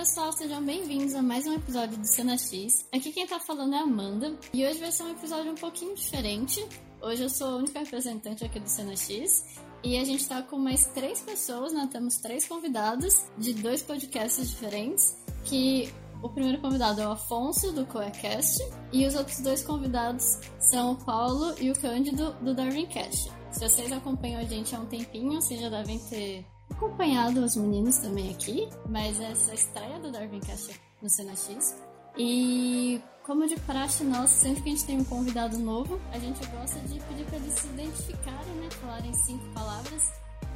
pessoal, sejam bem-vindos a mais um episódio do Cena X. Aqui quem tá falando é a Amanda e hoje vai ser um episódio um pouquinho diferente. Hoje eu sou a única representante aqui do Cena X e a gente tá com mais três pessoas, né? Temos três convidados de dois podcasts diferentes. Que o primeiro convidado é o Afonso, do Coecast, e os outros dois convidados são o Paulo e o Cândido, do Darwin Cast. Se vocês acompanham a gente há um tempinho, vocês já devem ter acompanhado os meninos também aqui, mas essa é a estreia do Darwin Cast no Cena X. E como de praxe nossa, sempre que a gente tem um convidado novo, a gente gosta de pedir para eles se identificarem, né? Falarem cinco palavras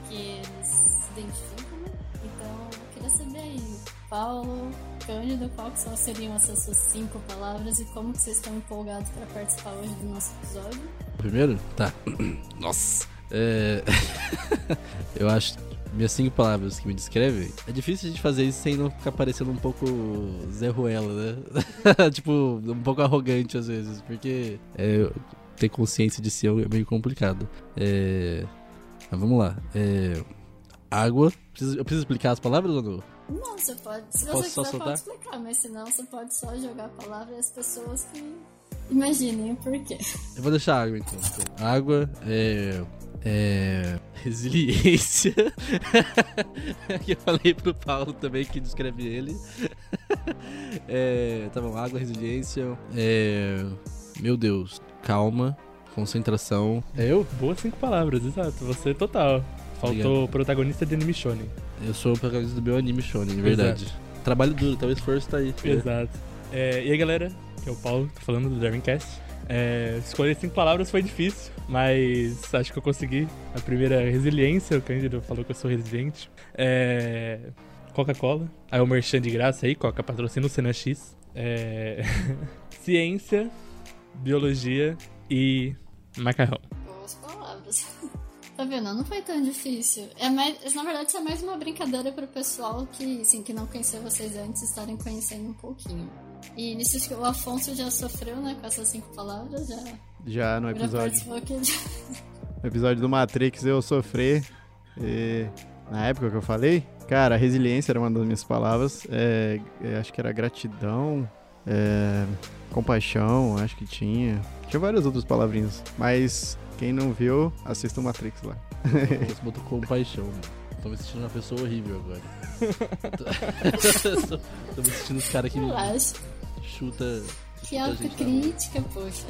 que eles se identificam, né? Então, eu queria saber aí, Paulo, Cândido, quais seriam essas suas cinco palavras e como que vocês estão empolgados para participar hoje do nosso episódio? Primeiro? Tá. Nossa. É... eu acho minhas cinco palavras que me descrevem, é difícil a gente fazer isso sem não ficar parecendo um pouco Zé Ruela, né? tipo, um pouco arrogante às vezes, porque é, ter consciência de si é meio complicado. É... Mas vamos lá. É... Água. Eu preciso explicar as palavras ou não? Não, você pode. Se Posso você quiser, pode explicar, mas senão você pode só jogar a palavra e as pessoas que imaginem o porquê. Eu vou deixar água então. Água é é, resiliência. que eu falei pro Paulo também, que descreve ele. é, tá bom, água, resiliência. É, meu Deus, calma, concentração. É eu? Boas cinco palavras, exato. Você total. Faltou Obrigado. protagonista de anime shonen. Eu sou o protagonista do meu anime shonen, verdade. Exato. Trabalho duro, então o esforço tá aí. Exato. É, e aí, galera? Que é o Paulo, tô falando do Darwincast. É, escolher cinco palavras foi difícil, mas acho que eu consegui. A primeira, resiliência, o Cândido falou que eu sou resiliente. É, Coca-Cola, aí o merchan de graça aí, Coca patrocina o Cena X. É, ciência, biologia e macarrão. Boas palavras. Tá vendo? Não foi tão difícil. É mais, na verdade, isso é mais uma brincadeira pro pessoal que, assim, que não conheceu vocês antes estarem conhecendo um pouquinho. E nisso que o Afonso já sofreu, né, com essas cinco palavras, já. Já no episódio. No episódio do Matrix eu sofri. E na época que eu falei, cara, resiliência era uma das minhas palavras. É, é, acho que era gratidão, é, compaixão, acho que tinha. Tinha várias outras palavrinhas. Mas quem não viu, assista o Matrix lá. Você botou compaixão. Tô me sentindo uma pessoa horrível agora. tô, tô, me sentindo os caras que Relaxa. Chuta. Que autocrítica, poxa.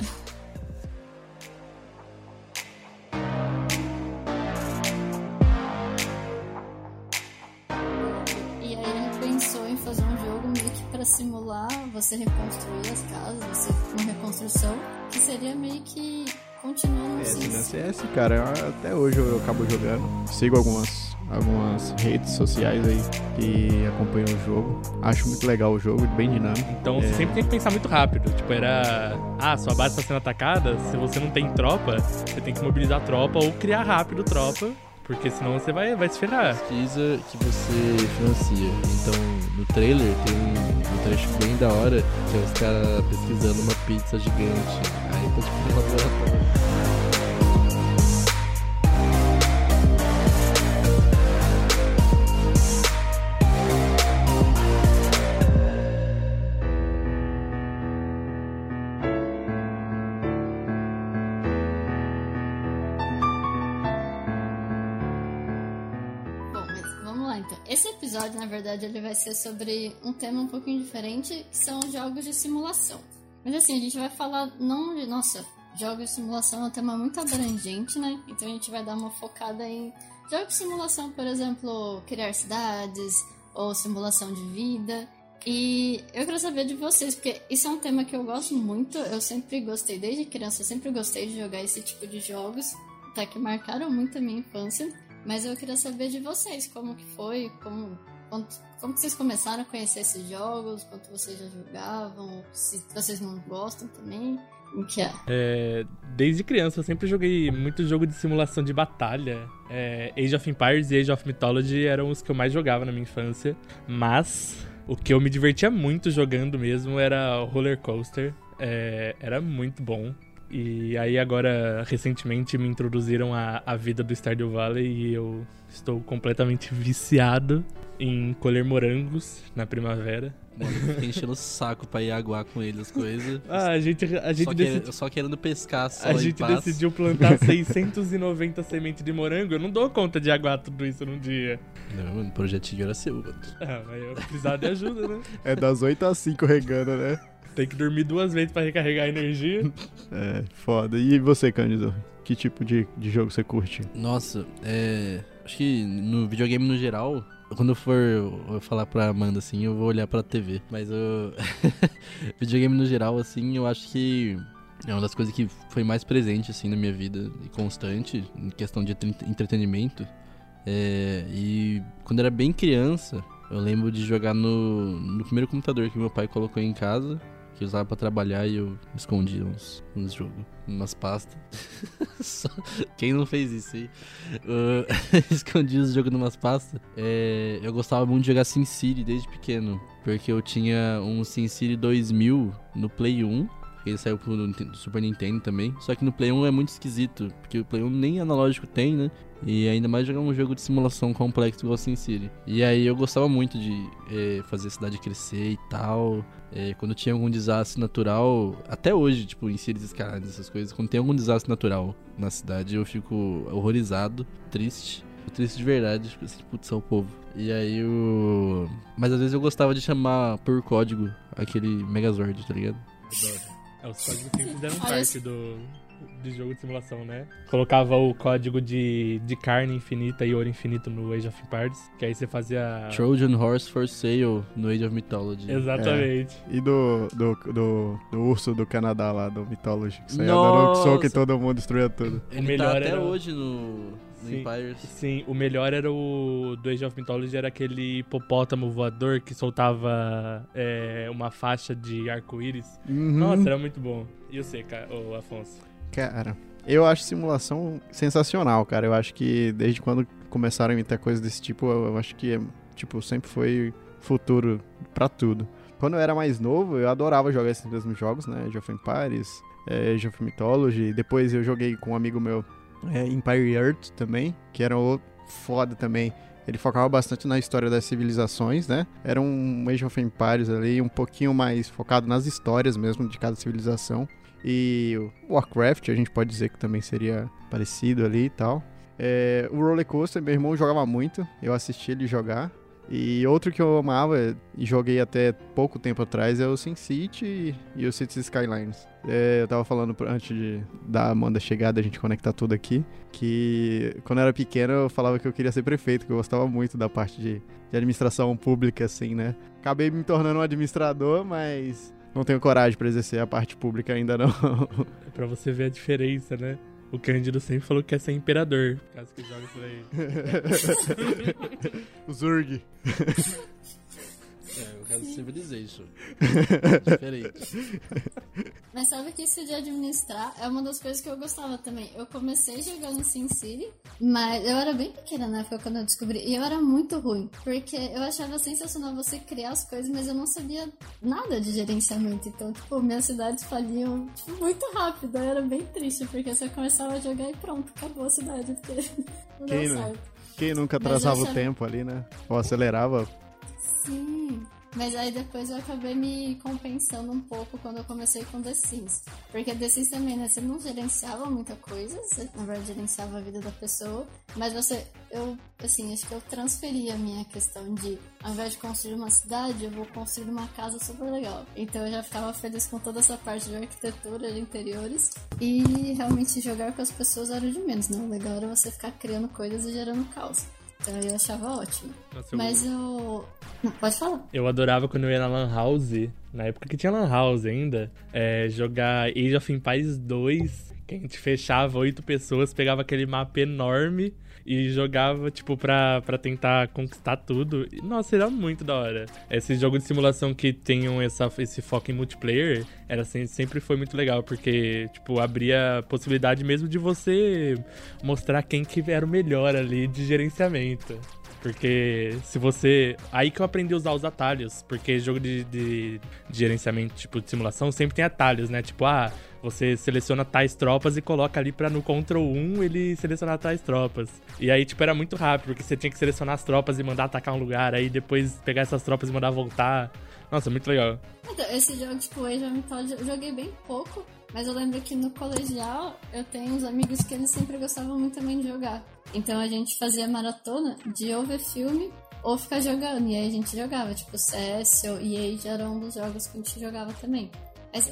E aí ele pensou em fazer um jogo meio que pra simular você reconstruir as casas, você uma reconstrução, que seria meio que continuando é, assim. CS, cara, até hoje eu acabo jogando. Sigo algumas algumas redes sociais aí que acompanham o jogo. Acho muito legal o jogo, bem dinâmico. Então você é... sempre tem que pensar muito rápido. Tipo, era. Ah, sua base está sendo atacada. Se você não tem tropa, você tem que mobilizar a tropa ou criar rápido tropa. Porque senão você vai, vai se ferrar. Pesquisa que você financia. Então, no trailer tem um, um trecho bem da hora que é os caras pesquisando uma pizza gigante. Aí tá tipo no laboratório. Verdade, ele vai ser sobre um tema um pouquinho diferente, que são jogos de simulação. Mas assim, a gente vai falar não de, nossa, jogos de simulação é um tema muito abrangente, né? Então a gente vai dar uma focada em jogos de simulação, por exemplo, criar cidades ou simulação de vida. E eu quero saber de vocês, porque isso é um tema que eu gosto muito. Eu sempre gostei, desde criança, eu sempre gostei de jogar esse tipo de jogos, até que marcaram muito a minha infância. Mas eu queria saber de vocês, como que foi, como, como, como que vocês começaram a conhecer esses jogos, quanto vocês já jogavam, se vocês não gostam também. O que é? é? Desde criança eu sempre joguei muito jogo de simulação de batalha. É, Age of Empires e Age of Mythology eram os que eu mais jogava na minha infância. Mas o que eu me divertia muito jogando mesmo era Roller Coaster. É, era muito bom. E aí agora, recentemente, me introduziram a, a vida do Stardew Valley e eu estou completamente viciado em colher morangos na primavera. Mano, fiquei enchendo o saco pra ir aguar com ele as coisas. Ah, a gente, a gente só, decidi- só querendo pescar só A gente paz. decidiu plantar 690 sementes de morango. Eu não dou conta de aguar tudo isso num dia. Não, mano, o projetinho era seu, mano. Ah, mas eu precisava de ajuda, né? É das 8 às 5 regando, né? Tem que dormir duas vezes pra recarregar a energia. É, foda. E você, Cândido? Que tipo de, de jogo você curte? Nossa, é. Acho que no videogame no geral, quando eu for eu falar pra Amanda assim, eu vou olhar pra TV. Mas eu. videogame no geral, assim, eu acho que. É uma das coisas que foi mais presente, assim, na minha vida e constante, em questão de entre- entretenimento. É, e quando eu era bem criança, eu lembro de jogar no, no primeiro computador que meu pai colocou em casa, que usava pra trabalhar e eu escondia uns, uns jogos, umas pastas. Quem não fez isso aí? Uh, escondi os jogos numas pastas. É, eu gostava muito de jogar SimCity desde pequeno, porque eu tinha um SimCity 2000 no Play 1. Ele saiu pro Super Nintendo também. Só que no Play 1 é muito esquisito, porque o Play 1 nem analógico tem, né? E ainda mais jogar um jogo de simulação complexo igual SimCity. E aí eu gostava muito de eh, fazer a cidade crescer e tal. Eh, quando tinha algum desastre natural, até hoje, tipo, em Cities Skylines, essas coisas, quando tem algum desastre natural na cidade, eu fico horrorizado, triste. Triste de verdade, tipo assim, putz, é o povo. E aí o. Mas às vezes eu gostava de chamar por código aquele Megazord, tá ligado? É, os códigos sempre fizeram parte do, do jogo de simulação, né? Colocava o código de, de carne infinita e ouro infinito no Age of Empires, que aí você fazia... Trojan Horse for Sale no Age of Mythology. Exatamente. E do, do, do, do urso do Canadá lá, do Mythology, que saía dando soco e todo mundo destruía tudo. Ele melhor tá até era- hoje no, no Sim. Empires. Sim, o melhor era o do Age of Mythology, era aquele hipopótamo voador que soltava é, uma faixa de arco-íris. Uhum. Nossa, era muito bom. E você, ô Afonso? Cara, eu acho simulação sensacional, cara. Eu acho que desde quando começaram a imitar coisas desse tipo, eu acho que, tipo, sempre foi futuro pra tudo. Quando eu era mais novo, eu adorava jogar esses mesmos jogos, né? Age of Empires, é, Age of Mythology. Depois eu joguei com um amigo meu é, Empire Earth também, que era o foda também. Ele focava bastante na história das civilizações, né? Era um Age of Empires ali, um pouquinho mais focado nas histórias mesmo de cada civilização. E Warcraft, a gente pode dizer que também seria parecido ali e tal. É, o Roller Coaster, meu irmão jogava muito, eu assisti ele jogar. E outro que eu amava e joguei até pouco tempo atrás é o SimCity e o Cities Skylines. É, eu tava falando antes de, da Amanda chegar, da gente conectar tudo aqui, que quando eu era pequeno eu falava que eu queria ser prefeito, que eu gostava muito da parte de, de administração pública, assim, né? Acabei me tornando um administrador, mas não tenho coragem pra exercer a parte pública ainda não. É pra você ver a diferença, né? O Cândido sempre falou que quer ser imperador, caso que joga isso aí. o Zurg. É, o caso do Civilization. Diferente. Mas sabe que isso de administrar é uma das coisas que eu gostava também. Eu comecei jogando SimCity, mas eu era bem pequena na época quando eu descobri. E eu era muito ruim, porque eu achava sensacional você criar as coisas, mas eu não sabia nada de gerenciamento. Então, tipo, minhas cidades faliam tipo, muito rápido. Eu era bem triste, porque você começava a jogar e pronto, acabou a cidade, porque não Quem deu certo. Quem nunca atrasava eu o achava- tempo ali, né? Ou acelerava. Sim. Mas aí depois eu acabei me compensando um pouco quando eu comecei com The Sims. Porque The Sims também, né? Você não gerenciava muita coisa, você na verdade gerenciava a vida da pessoa, mas você, eu, assim, acho que eu transferi a minha questão de, ao invés de construir uma cidade, eu vou construir uma casa super legal. Então eu já ficava feliz com toda essa parte de arquitetura, de interiores, e realmente jogar com as pessoas era o de menos, né? O legal era você ficar criando coisas e gerando caos. Então eu achava ótimo. Nossa, eu- Mas eu. Pode falar. Eu adorava quando eu ia na Lan House, na época que tinha Lan House ainda, é, jogar Age of Empires 2, que a gente fechava oito pessoas, pegava aquele mapa enorme e jogava, tipo, pra, pra tentar conquistar tudo. E, Nossa, era muito da hora. Esse jogo de simulação que tenham essa, esse foco em multiplayer, era sempre foi muito legal, porque, tipo, abria a possibilidade mesmo de você mostrar quem que era o melhor ali de gerenciamento. Porque se você. Aí que eu aprendi a usar os atalhos. Porque jogo de, de, de gerenciamento, tipo, de simulação, sempre tem atalhos, né? Tipo, ah, você seleciona tais tropas e coloca ali pra no Ctrl 1 ele selecionar tais tropas. E aí, tipo, era muito rápido, porque você tinha que selecionar as tropas e mandar atacar um lugar, aí depois pegar essas tropas e mandar voltar. Nossa, muito legal. Então, esse jogo, tipo, Age eu joguei bem pouco, mas eu lembro que no colegial eu tenho uns amigos que eles sempre gostavam muito também de jogar. Então a gente fazia maratona de ou ver filme ou ficar jogando. E aí a gente jogava, tipo, CS ou EA era um dos jogos que a gente jogava também.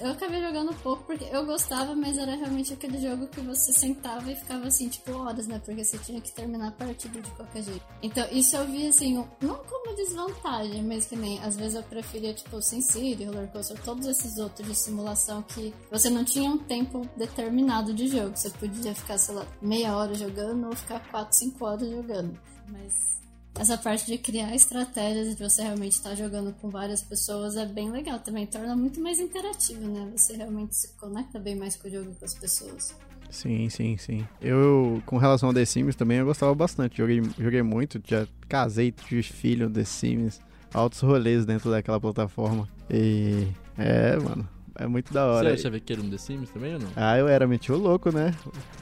Eu acabei jogando pouco porque eu gostava, mas era realmente aquele jogo que você sentava e ficava assim, tipo, horas, né? Porque você tinha que terminar a partida de qualquer jeito. Então, isso eu vi assim, não como desvantagem, mas que nem às vezes eu preferia, tipo, SimCity, Roller Coaster, todos esses outros de simulação que você não tinha um tempo determinado de jogo. Você podia ficar, sei lá, meia hora jogando ou ficar 4, 5 horas jogando. Mas essa parte de criar estratégias de você realmente estar jogando com várias pessoas é bem legal também. Torna muito mais interativo, né? Você realmente se conecta bem mais com o jogo e com as pessoas. Sim, sim, sim. Eu, com relação ao The Sims também, eu gostava bastante. Joguei, joguei muito, já casei, tive filho The Sims. Altos rolês dentro daquela plataforma. E. É, mano. É muito da hora. Você achava que era um The Sims também ou não? Ah, eu era, meti o louco, né?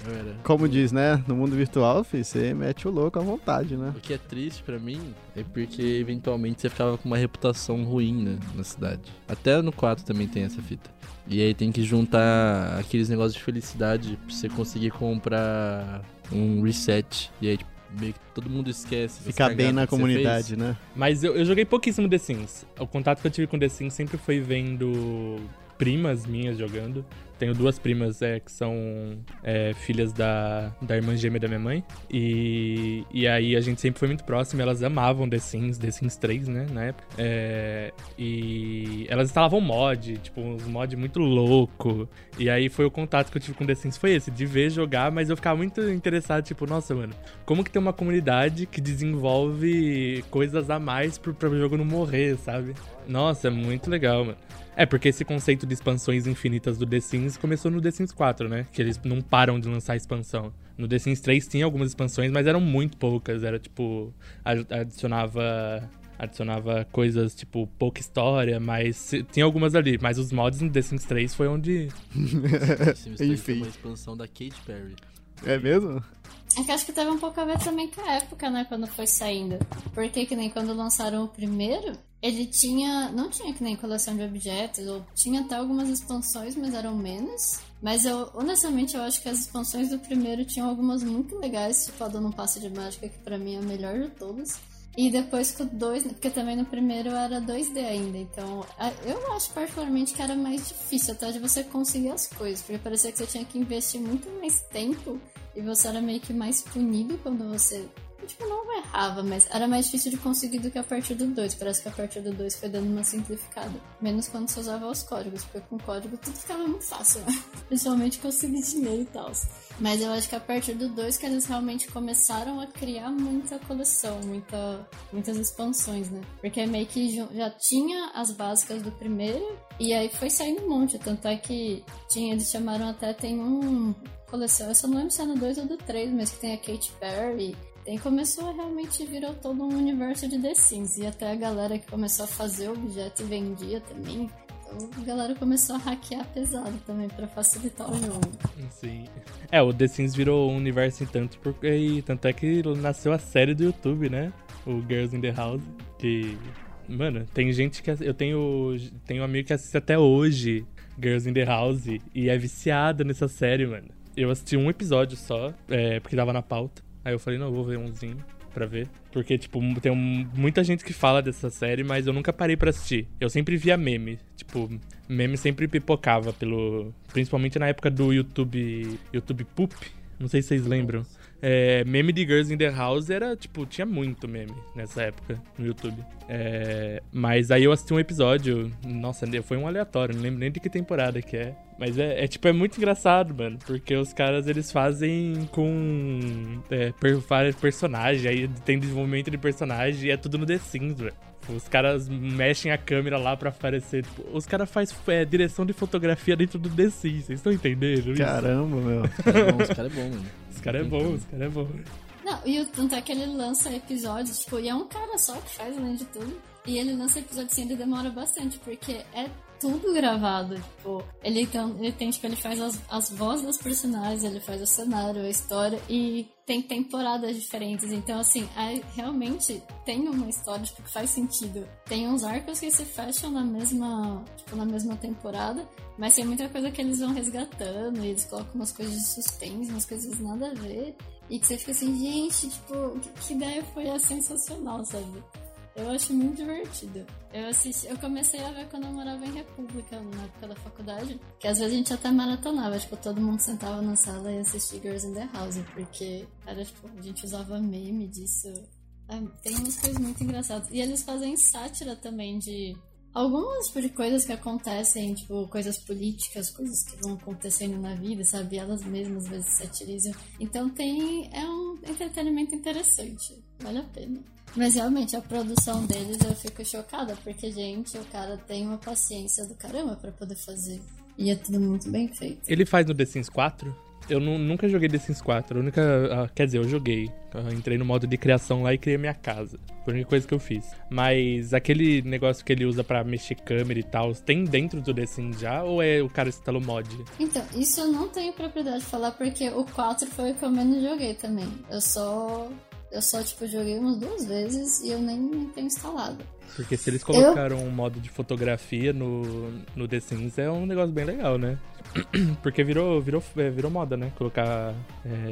Eu era. Como diz, né? No mundo virtual, filho, você mete o louco à vontade, né? O que é triste pra mim é porque eventualmente você ficava com uma reputação ruim né, na cidade. Até no 4 também tem essa fita. E aí tem que juntar aqueles negócios de felicidade pra você conseguir comprar um reset. E aí, tipo, meio que todo mundo esquece. Ficar bem na comunidade, né? Mas eu, eu joguei pouquíssimo The Sims. O contato que eu tive com The Sims sempre foi vendo primas minhas jogando. Tenho duas primas é, que são é, filhas da, da irmã gêmea da minha mãe. E, e aí a gente sempre foi muito próximo. Elas amavam The Sims, The Sims 3, né? Na época. É, e elas instalavam mod, tipo, uns mod muito louco. E aí foi o contato que eu tive com The Sims, foi esse, de ver jogar, mas eu ficava muito interessado, tipo, nossa, mano, como que tem uma comunidade que desenvolve coisas a mais pro, pro jogo não morrer, sabe? Nossa, é muito legal, mano. É, porque esse conceito de expansões infinitas do The Sims começou no The Sims 4, né? Que eles não param de lançar expansão. No The Sims 3 tinha algumas expansões, mas eram muito poucas. Era tipo. adicionava. Adicionava coisas tipo pouca história, mas tinha algumas ali. Mas os mods no The Sims 3 foi onde. The Sims 3 Enfim. uma expansão da Katy Perry. É mesmo? É que acho que teve um pouco a ver também com a época, né? Quando foi saindo. Porque que nem quando lançaram o primeiro, ele tinha. Não tinha que nem coleção de objetos, ou tinha até algumas expansões, mas eram menos. Mas eu, honestamente, eu acho que as expansões do primeiro tinham algumas muito legais, tipo a Dona um Passe de Mágica, que para mim é a melhor de todas. E depois com 2, porque também no primeiro era 2D ainda, então eu acho particularmente que era mais difícil até de você conseguir as coisas, porque parecia que você tinha que investir muito mais tempo e você era meio que mais punido quando você tipo, não errava, mas era mais difícil de conseguir do que a partir do 2. Parece que a partir do 2 foi dando uma simplificada. Menos quando você usava os códigos, porque com código tudo ficava muito fácil, né? Principalmente conseguir dinheiro e tal. Mas eu acho que a partir do 2 que eles realmente começaram a criar muita coleção, muita, muitas expansões, né? Porque meio que já tinha as básicas do primeiro e aí foi saindo um monte. Tanto é que tinha, eles chamaram até, tem um coleção, eu só não lembro se é no 2 ou do 3, mas que tem a Katy Perry, e começou realmente virar todo um universo de The Sims. E até a galera que começou a fazer objeto e vendia também. Então a galera começou a hackear pesado também para facilitar o jogo. Sim. É, o The Sims virou um universo em tanto, porque e tanto é que nasceu a série do YouTube, né? O Girls in the House. Que. Mano, tem gente que. Eu tenho, tenho um amigo que assiste até hoje Girls in the House e é viciada nessa série, mano. Eu assisti um episódio só, é, porque tava na pauta. Aí eu falei, não, eu vou ver umzinho pra ver. Porque, tipo, tem um, muita gente que fala dessa série, mas eu nunca parei pra assistir. Eu sempre via meme. Tipo, meme sempre pipocava pelo. Principalmente na época do YouTube. YouTube Poop. Não sei se vocês lembram. É, meme de Girls in the House era, tipo, tinha muito meme nessa época no YouTube. É, mas aí eu assisti um episódio, nossa, foi um aleatório, não lembro nem de que temporada que é. Mas é, é tipo, é muito engraçado, mano, porque os caras eles fazem com é, vários personagens, aí tem desenvolvimento de personagem e é tudo no The Sims, velho. Os caras mexem a câmera lá pra aparecer. Tipo, os caras fazem é, direção de fotografia dentro do The Sims. Vocês estão entendendo? Caramba, meu. Os caras é bom, os caras é bom, mano. Os caras é bom, os caras é bom. Não, e o tanto é que ele lança episódios, tipo, e é um cara só que faz, além de tudo. E ele lança episódios assim, ele demora bastante, porque é tudo gravado. Tipo, ele, então, ele tem, tipo, ele faz as, as vozes dos personagens, ele faz o cenário, a história, e tem temporadas diferentes. Então, assim, é, realmente tem uma história tipo, que faz sentido. Tem uns arcos que se fecham na mesma, tipo, na mesma temporada, mas tem muita coisa que eles vão resgatando, e eles colocam umas coisas de suspense, umas coisas nada a ver. E que você fica assim, gente, tipo, que, ideia foi essa sensacional, sabe? Eu acho muito divertido. Eu assisti, eu comecei a ver quando eu morava em República, na época da faculdade, que às vezes a gente até maratonava, tipo, todo mundo sentava na sala e assistia Girls in the House, porque era, tipo, a gente usava meme disso. É, tem umas coisas muito engraçadas. E eles fazem sátira também de algumas tipo, coisas que acontecem, tipo, coisas políticas, coisas que vão acontecendo na vida, sabe? Elas mesmas às vezes satirizam. Então tem. É um entretenimento interessante. Vale a pena. Mas realmente a produção deles eu fico chocada, porque, gente, o cara tem uma paciência do caramba para poder fazer. E é tudo muito bem feito. Ele faz no The Sims 4? Eu nunca joguei The Sims 4. A única. Ah, quer dizer, eu joguei. Eu entrei no modo de criação lá e criei minha casa. Foi a única coisa que eu fiz. Mas aquele negócio que ele usa para mexer câmera e tal, tem dentro do The Sims já? Ou é o cara instalou mod? Então, isso eu não tenho propriedade de falar porque o 4 foi o que eu menos joguei também. Eu só eu só, tipo, joguei umas duas vezes e eu nem tenho instalado. Porque se eles colocaram eu... um modo de fotografia no, no The Sims, é um negócio bem legal, né? Porque virou, virou, é, virou moda, né? Colocar é,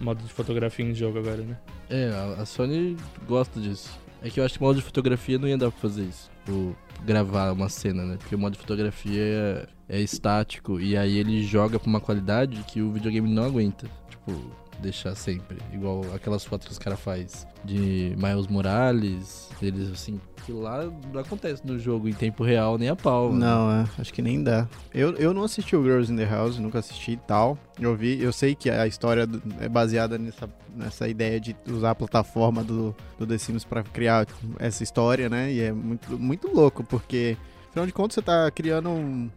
modo de fotografia em jogo agora, né? É, a Sony gosta disso. É que eu acho que modo de fotografia não ia dar pra fazer isso. Tipo, gravar uma cena, né? Porque o modo de fotografia é, é estático e aí ele joga pra uma qualidade que o videogame não aguenta. Tipo, deixar sempre. Igual aquelas fotos que os caras faz de Miles Morales, eles assim, que lá não acontece no jogo em tempo real nem a pau. Né? Não, é, acho que nem dá. Eu, eu não assisti o Girls in the House, nunca assisti e tal. Eu vi, eu sei que a história é baseada nessa, nessa ideia de usar a plataforma do, do The Sims pra criar essa história, né? E é muito, muito louco, porque afinal de contas você tá criando um,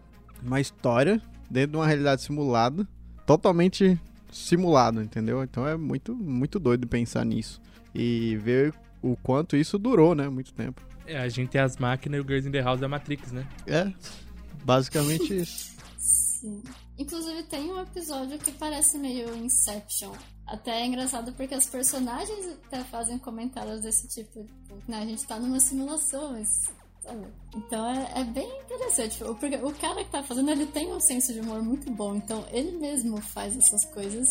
uma história dentro de uma realidade simulada, totalmente simulado, entendeu? Então é muito, muito doido pensar nisso. E ver o quanto isso durou, né? Muito tempo. É, a gente tem as máquinas e o Girls in the House é a Matrix, né? É, basicamente isso. Sim. Inclusive tem um episódio que parece meio Inception. Até é engraçado porque as personagens até fazem comentários desse tipo. tipo né? A gente tá numa simulação, mas então é, é, bem interessante, porque o cara que tá fazendo, ele tem um senso de humor muito bom, então ele mesmo faz essas coisas,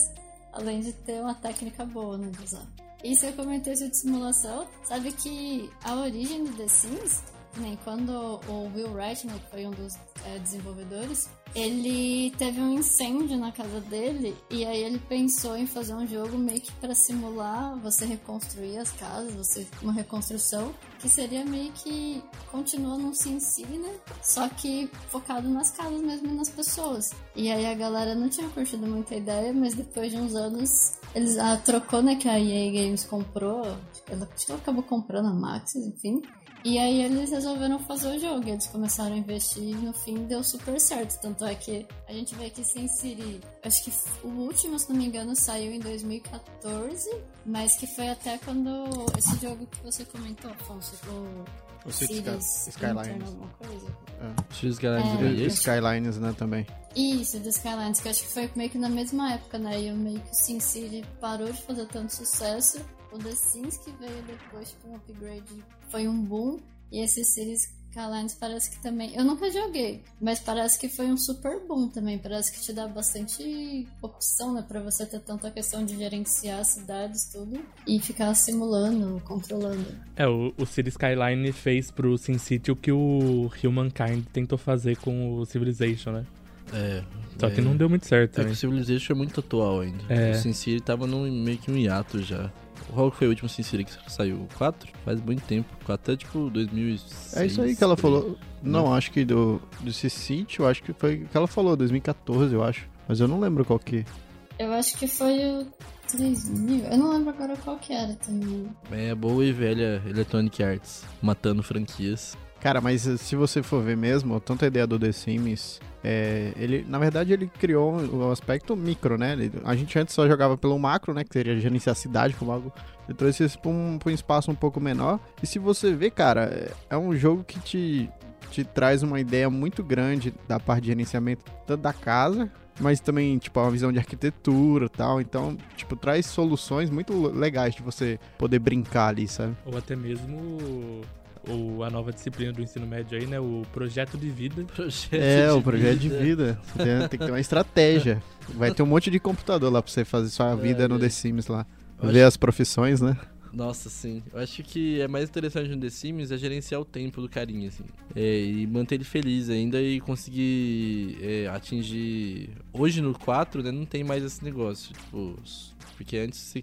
além de ter uma técnica boa, né, de usar. E se eu comentei isso de simulação, sabe que a origem do The Sims, nem quando o Will né, que foi um dos é, desenvolvedores, ele teve um incêndio na casa dele e aí ele pensou em fazer um jogo meio que para simular você reconstruir as casas, você uma reconstrução que seria meio que continua num SimCity, né? Só que focado nas casas mesmo e nas pessoas. E aí a galera não tinha curtido muita ideia, mas depois de uns anos eles ah, trocou, né, que a EA Games comprou, ela, acho que ela acabou comprando a Maxis, enfim. E aí eles resolveram fazer o jogo, eles começaram a investir e no fim deu super certo. Tanto é que a gente vê que Sin City, acho que o último, se não me engano, saiu em 2014, mas que foi até quando esse jogo que você comentou, Afonso, o, o Cities Skylines. Alguma coisa. É. Skylines, é, Skylines, né, também. Isso, do Skylines, que acho que foi meio que na mesma época, né? E meio que o Sin City parou de fazer tanto sucesso o The Sims que veio depois com um upgrade foi um boom. E esse Cities Skylines parece que também. Eu nunca joguei, mas parece que foi um super boom também. Parece que te dá bastante opção, né? Pra você ter tanta questão de gerenciar cidades, tudo. E ficar simulando, controlando. É, o, o Cities Skyline fez pro SimCity o que o Humankind tentou fazer com o Civilization, né? É. Só é, que não deu muito certo. É que o Civilization é muito atual ainda. É. O SimCity tava num, meio que um hiato já. Qual foi o último Sin que saiu? 4? Faz muito tempo. 4 é tipo 2006. É isso aí que ela falou. Não, não, acho que do, do City, eu acho que foi o que ela falou, 2014, eu acho. Mas eu não lembro qual que. Eu acho que foi o 3000. Eu não lembro agora qual que era também. É boa e velha Electronic Arts, matando franquias. Cara, mas se você for ver mesmo, tanto a ideia do The Sims, é, ele, na verdade, ele criou o aspecto micro, né? A gente antes só jogava pelo macro, né? Que seria gerenciar a cidade como algo. Ele trouxe isso pra um, pra um espaço um pouco menor. E se você ver, cara, é, é um jogo que te, te traz uma ideia muito grande da parte de gerenciamento tanto da casa mas também, tipo, uma visão de arquitetura e tal. Então, tipo, traz soluções muito legais de você poder brincar ali, sabe? Ou até mesmo o, a nova disciplina do ensino médio aí, né? O projeto de vida. Projeto é, de o projeto vida. de vida. Você tem, tem, que ter uma estratégia. Vai ter um monte de computador lá pra você fazer sua vida é, no The Sims lá. Ver as profissões, né? Nossa, sim. Eu acho que é mais interessante no The Sims é gerenciar o tempo do carinha, assim. É, e manter ele feliz ainda e conseguir é, atingir. Hoje no 4, né, não tem mais esse negócio. Tipo, porque antes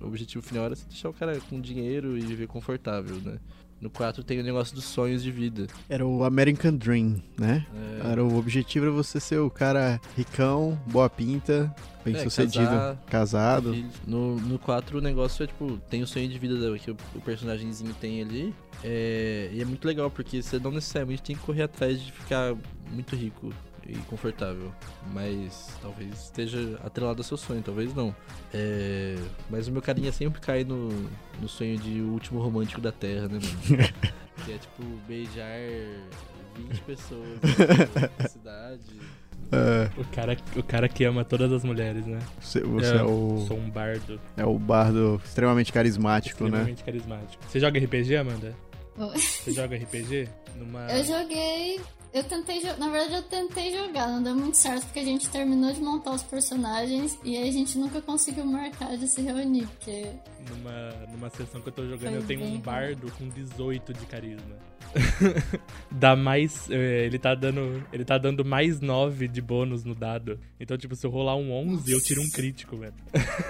o objetivo final era deixar o cara com dinheiro e viver confortável, né? No 4 tem o negócio dos sonhos de vida. Era o American Dream, né? É. Era o objetivo era você ser o cara ricão, boa pinta, bem é, sucedido, casar, casado. No, no 4 o negócio é tipo, tem o sonho de vida que o, o personagemzinho tem ali. É, e é muito legal, porque você não necessariamente tem que correr atrás de ficar muito rico e confortável. Mas talvez esteja atrelado ao seu sonho, talvez não. É... Mas o meu carinha sempre cai no, no sonho de o último romântico da Terra, né, mano? que é tipo beijar 20 pessoas na cidade. É. O, cara, o cara que ama todas as mulheres, né? Você, você é, é o. Sou um bardo. É o bardo extremamente carismático, extremamente né? Extremamente carismático. Você joga RPG, Amanda? Você joga RPG? Numa... Eu joguei eu tentei, na verdade eu tentei jogar, não deu muito certo porque a gente terminou de montar os personagens e aí a gente nunca conseguiu marcar de se reunir, porque numa numa sessão que eu tô jogando eu tenho um bardo com 18 de carisma. Dá mais, é, ele tá dando, ele tá dando mais 9 de bônus no dado. Então tipo, se eu rolar um 11, Nossa. eu tiro um crítico, velho.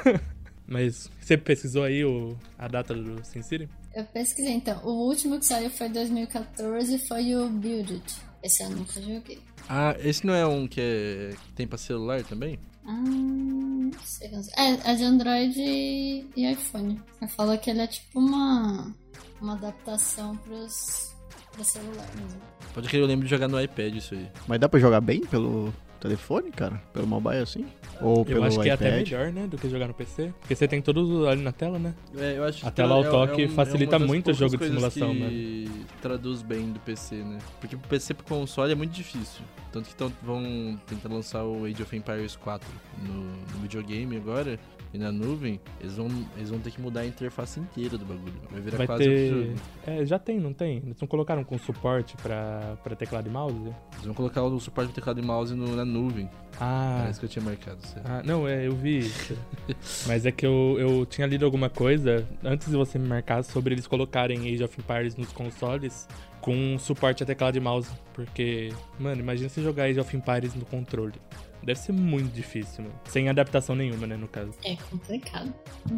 Mas você pesquisou aí o, a data do Sin City? Eu pesquisei então. O último que saiu foi 2014 foi o Build It. Esse eu nunca joguei. Ah, esse não é um que, é, que tem pra celular também? Ah, não sei. É, é de Android e, e iPhone. Ela falou que ele é tipo uma, uma adaptação pros, pro celular mesmo. Pode que eu lembro de jogar no iPad isso aí. Mas dá pra jogar bem pelo telefone, cara? Pelo mobile assim? Ou eu acho que iPad? é até melhor, né? Do que jogar no PC. Porque você tem tudo ali na tela, né? É, eu acho a tela ao toque é, é um, facilita é muito o jogo de simulação, que né? traduz bem do PC, né? Porque o PC pro console é muito difícil. Tanto que tão, vão tentar lançar o Age of Empires 4 no, no videogame agora e na nuvem, eles vão, eles vão ter que mudar a interface inteira do bagulho. Vai virar Vai quase ter... É, já tem, não tem? Eles não colocaram com suporte pra, pra teclado e mouse? Eles vão colocar o suporte de teclado e mouse no, na nuvem. Ah. Parece que eu tinha marcado. Certo? Ah, não, é, eu vi isso. Mas é que eu, eu tinha lido alguma coisa antes de você me marcar sobre eles colocarem Age of Empires nos consoles com suporte a teclado e mouse. Porque, mano, imagina você jogar Age of Empires no controle. Deve ser muito difícil, mano. Sem adaptação nenhuma, né, no caso. É complicado.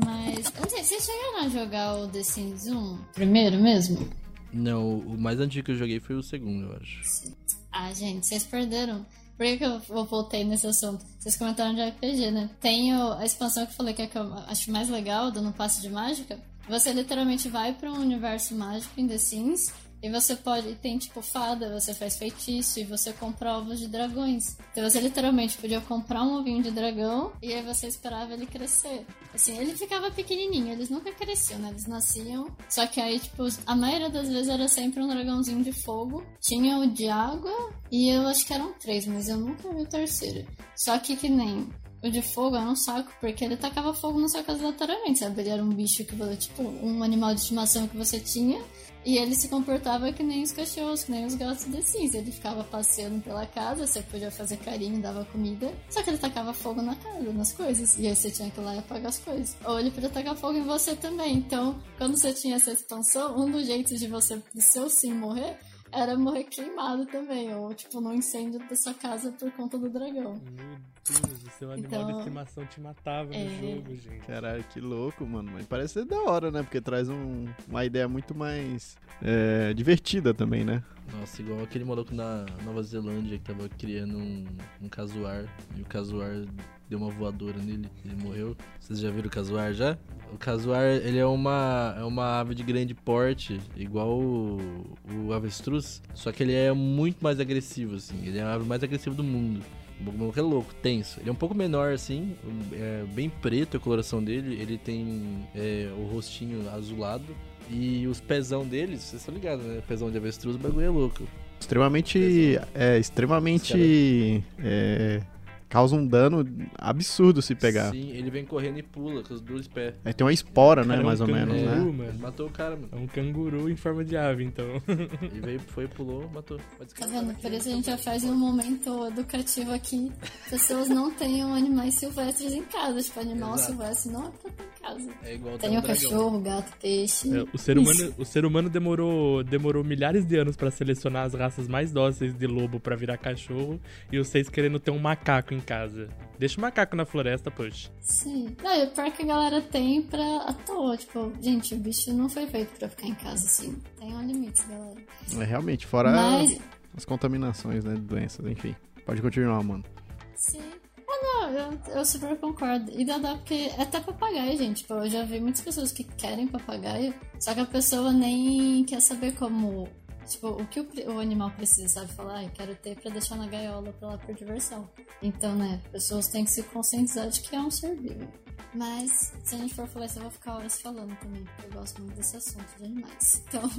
Mas, não sei, vocês chegaram a jogar o The Sims 1 primeiro mesmo? Não, o mais antigo que eu joguei foi o segundo, eu acho. Ah, gente, vocês perderam. Por que, que eu voltei nesse assunto? Vocês comentaram de RPG, né? Tem a expansão que eu falei que, é que eu acho mais legal, do No Passe de Mágica. Você literalmente vai para um universo mágico em The Sims e você pode, tem tipo fada, você faz feitiço e você compra ovos de dragões. Então você literalmente podia comprar um ovinho de dragão e aí você esperava ele crescer. Assim, ele ficava pequenininho, eles nunca cresciam, né? Eles nasciam. Só que aí, tipo, a maioria das vezes era sempre um dragãozinho de fogo. Tinha o de água e eu acho que eram três, mas eu nunca vi o terceiro. Só que que nem o de fogo era um saco, porque ele tacava fogo na sua casa lateralmente, sabe? Ele era um bicho que tipo, um animal de estimação que você tinha. E ele se comportava que nem os cachorros, que nem os gatos de cinza. Ele ficava passeando pela casa, você podia fazer carinho, dava comida. Só que ele tacava fogo na casa, nas coisas. E aí você tinha que ir lá e apagar as coisas. Ou ele podia tacar fogo em você também. Então, quando você tinha essa expansão, um dos jeitos de você, do seu sim morrer, era morrer queimado também. Ou, tipo, no incêndio da sua casa por conta do dragão. Meu Deus, o seu animal então, de estimação te matava é... no jogo, gente. Caralho, que louco, mano. Mas parece ser da hora, né? Porque traz um, uma ideia muito mais é, divertida também, né? Nossa, igual aquele maluco na Nova Zelândia que tava criando um, um casuar e o casuar deu uma voadora nele, ele morreu. Vocês já viram o casuar já? O casuar, ele é uma, é uma ave de grande porte, igual o, o avestruz, só que ele é muito mais agressivo, assim. Ele é a ave mais agressiva do mundo. O maluco é louco, tenso. Ele é um pouco menor assim, é bem preto a coloração dele. Ele tem é, o rostinho azulado. E os pezão deles, vocês estão ligados, né? Pezão de avestruz, o bagulho é louco. Extremamente. É, extremamente. É, causa um dano absurdo se pegar. Sim, ele vem correndo e pula com os dois pés. Aí tem uma espora, né? Cara, é um mais ou menos, né? mano. Ele matou o cara, mano. É um canguru em forma de ave, então. Ele veio, foi, pulou, matou. Pode Tá vendo? Por isso a gente já faz um momento educativo aqui. Pessoas não tenham animais silvestres em casa. Tipo, animal Exato. silvestre não é pra ter em casa. É igual Tem um cachorro, gato, peixe. É, o, ser humano, o ser humano demorou, demorou milhares de anos pra selecionar as raças mais dóceis de lobo pra virar cachorro e vocês querendo ter um macaco em casa. Deixa o macaco na floresta, poxa. Sim. Não, e o pior que a galera tem pra à toa. Tipo, gente, o bicho não foi feito pra ficar em casa assim. Tem um limite, galera. É, realmente, fora Mas, as contaminações, né? De doenças, enfim. Pode continuar, mano. sim. Ah, não, eu, eu super concordo. E dá dó porque é até papagaio, gente. Tipo, eu já vi muitas pessoas que querem papagaio, só que a pessoa nem quer saber como. Tipo, o que o, o animal precisa, sabe? Falar, ah, eu quero ter pra deixar na gaiola pra lá por diversão. Então, né, pessoas têm que se conscientizar de que é um ser vivo. Mas, se a gente for falar isso, eu vou ficar horas falando também, porque eu gosto muito desse assunto de animais. Então,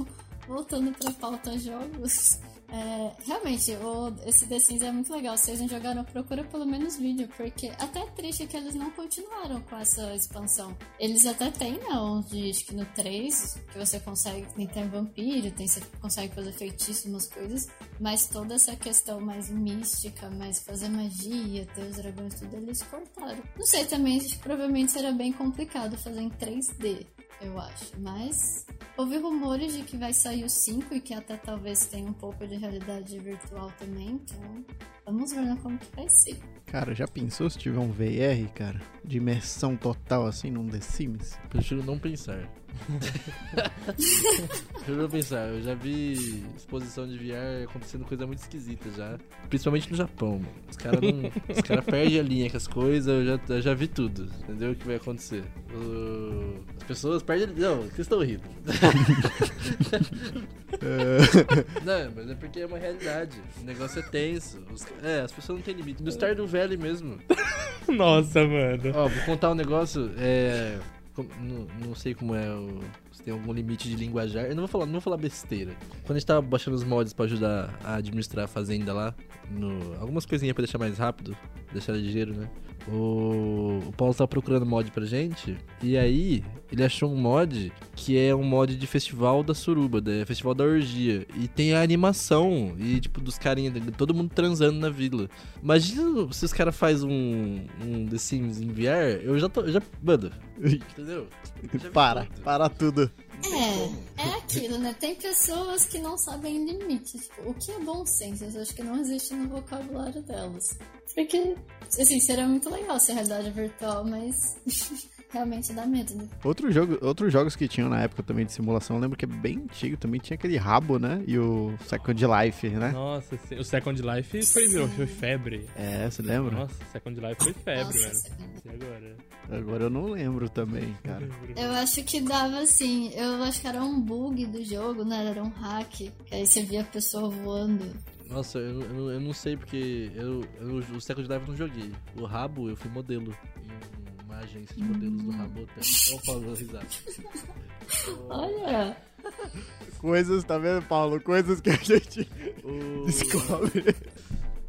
voltando pra pauta jogos, é, realmente, o, esse The Sims é muito legal. Se vocês não jogaram, procura pelo menos vídeo, porque até é triste que eles não continuaram com essa expansão. Eles até têm, não, de, acho que no 3, que você consegue, tem, tem vampiro, tem, você consegue fazer feitiço, umas coisas, mas toda essa questão mais mística, mais fazer magia, ter os dragões, tudo, eles cortaram. Não sei também, provavelmente será bem complicado fazer em 3D. Eu acho, mas houve rumores de que vai sair o 5 e que até talvez tenha um pouco de realidade virtual também, então vamos ver né, como que vai ser. Cara, já pensou se tiver um VR, cara? De imersão total, assim, num The Sims? Prefiro não pensar. Prefiro não pensar. Eu já vi exposição de VR acontecendo coisa muito esquisita já. Principalmente no Japão, mano. Os caras não. Os caras perdem a linha com as coisas, eu já, eu já vi tudo. Entendeu o que vai acontecer? O- As pessoas perdem. Não, vocês estão rindo. Não, mas é porque é uma realidade. O negócio é tenso. Os- É, as pessoas não têm limite. No Stardew Valley mesmo. Nossa, mano. Ó, vou contar um negócio. É. com- Não, não sei como é o. Se tem algum limite de linguajar. Eu não vou falar, não vou falar besteira. Quando a gente tava baixando os mods pra ajudar a administrar a fazenda lá, no, algumas coisinhas pra deixar mais rápido, deixar ligeiro, né? O, o Paulo tava procurando mod pra gente. E aí, ele achou um mod que é um mod de festival da suruba, da festival da orgia. E tem a animação. E, tipo, dos carinhas, todo mundo transando na vila. Imagina se os caras fazem um, um The Sims em VR. Eu já tô. eu Já, mano, entendeu? Eu já para, tudo. para tudo. Tem como. É, é aquilo, né? Tem pessoas que não sabem limite. Tipo, o que é bom senso? Eu acho que não existe no vocabulário delas. Porque, assim, seria muito legal ser realidade virtual, mas realmente dá medo, né? Outro jogo, outros jogos que tinham na época também de simulação, eu lembro que é bem antigo, também tinha aquele rabo, né? E o Second Life, né? Nossa, sim. o Second Life foi, meu, foi febre. É, você lembra? Nossa, Second Life foi febre, Nossa, mano. Second E agora? Agora eu não lembro também, cara. Eu acho que dava assim, eu acho que era um bug do jogo, né? Era um hack. Que aí você via a pessoa voando. Nossa, eu, eu, eu não sei porque eu, eu, o Second Life eu não joguei. O rabo eu fui modelo em uma agência de modelos do rabo até. Olha o Paulo risado. Olha! Coisas, tá vendo, Paulo? Coisas que a gente O... descobre.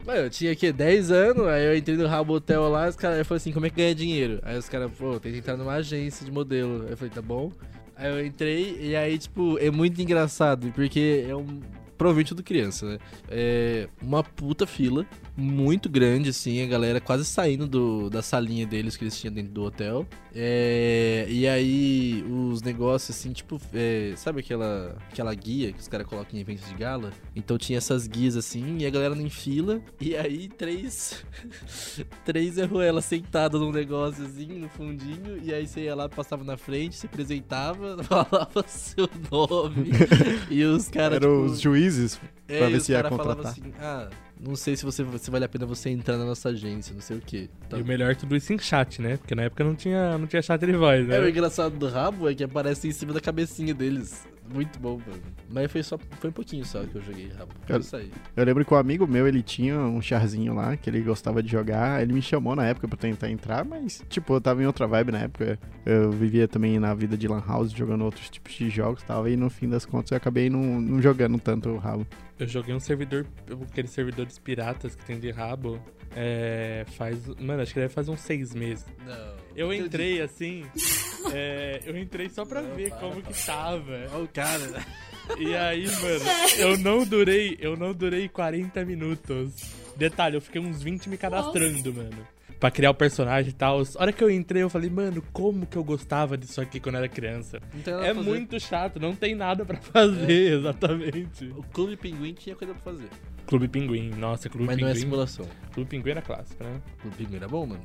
Mano, eu tinha aqui 10 anos, aí eu entrei no Rabo Hotel lá, os caras falaram assim, como é que ganha dinheiro? Aí os caras, pô, tem que entrar numa agência de modelo. Aí eu falei, tá bom. Aí eu entrei e aí, tipo, é muito engraçado, porque é um. Provavelmente tudo criança, né? É uma puta fila, muito grande, assim, a galera quase saindo do, da salinha deles que eles tinham dentro do hotel. É, e aí, os negócios, assim, tipo, é, sabe aquela, aquela guia que os caras colocam em eventos de gala? Então tinha essas guias, assim, e a galera em fila, e aí três. três erroelas sentadas num negócio, assim, no fundinho, e aí você ia lá, passava na frente, se apresentava, falava seu nome, e os caras. Eram tipo, os juízes É, pra e ver os se ia contratar. assim, ah, não sei se, você, se vale a pena você entrar na nossa agência, não sei o quê. Tá. E o melhor é tudo isso em chat, né? Porque na época não tinha, não tinha chat de voz, né? É, o engraçado do rabo é que aparece em cima da cabecinha deles. Muito bom, mano. Mas foi só foi um pouquinho só que eu joguei rabo. Aí. Eu lembro que um amigo meu, ele tinha um charzinho lá, que ele gostava de jogar. Ele me chamou na época pra tentar entrar, mas, tipo, eu tava em outra vibe na época. Eu vivia também na vida de Lan House, jogando outros tipos de jogos e tal. E no fim das contas eu acabei não, não jogando tanto o rabo. Eu joguei um servidor, aqueles servidores piratas que tem de rabo, é, faz, mano, acho que deve fazer uns seis meses. Não. Eu entrei assim, é, eu entrei só pra Não, ver para, como para. que tava. Olha o cara. E aí, mano, eu não durei, eu não durei 40 minutos. Detalhe, eu fiquei uns 20 me cadastrando, mano. Pra criar o personagem e tal. A hora que eu entrei, eu falei, mano, como que eu gostava disso aqui quando eu era criança? Nada É muito chato, não tem nada pra fazer, exatamente. O Clube Pinguim tinha coisa pra fazer. Clube Pinguim, nossa, Clube mas não é Pinguim. simulação. Clube Pinguim era clássico, né? Clube Pinguim era bom, mano.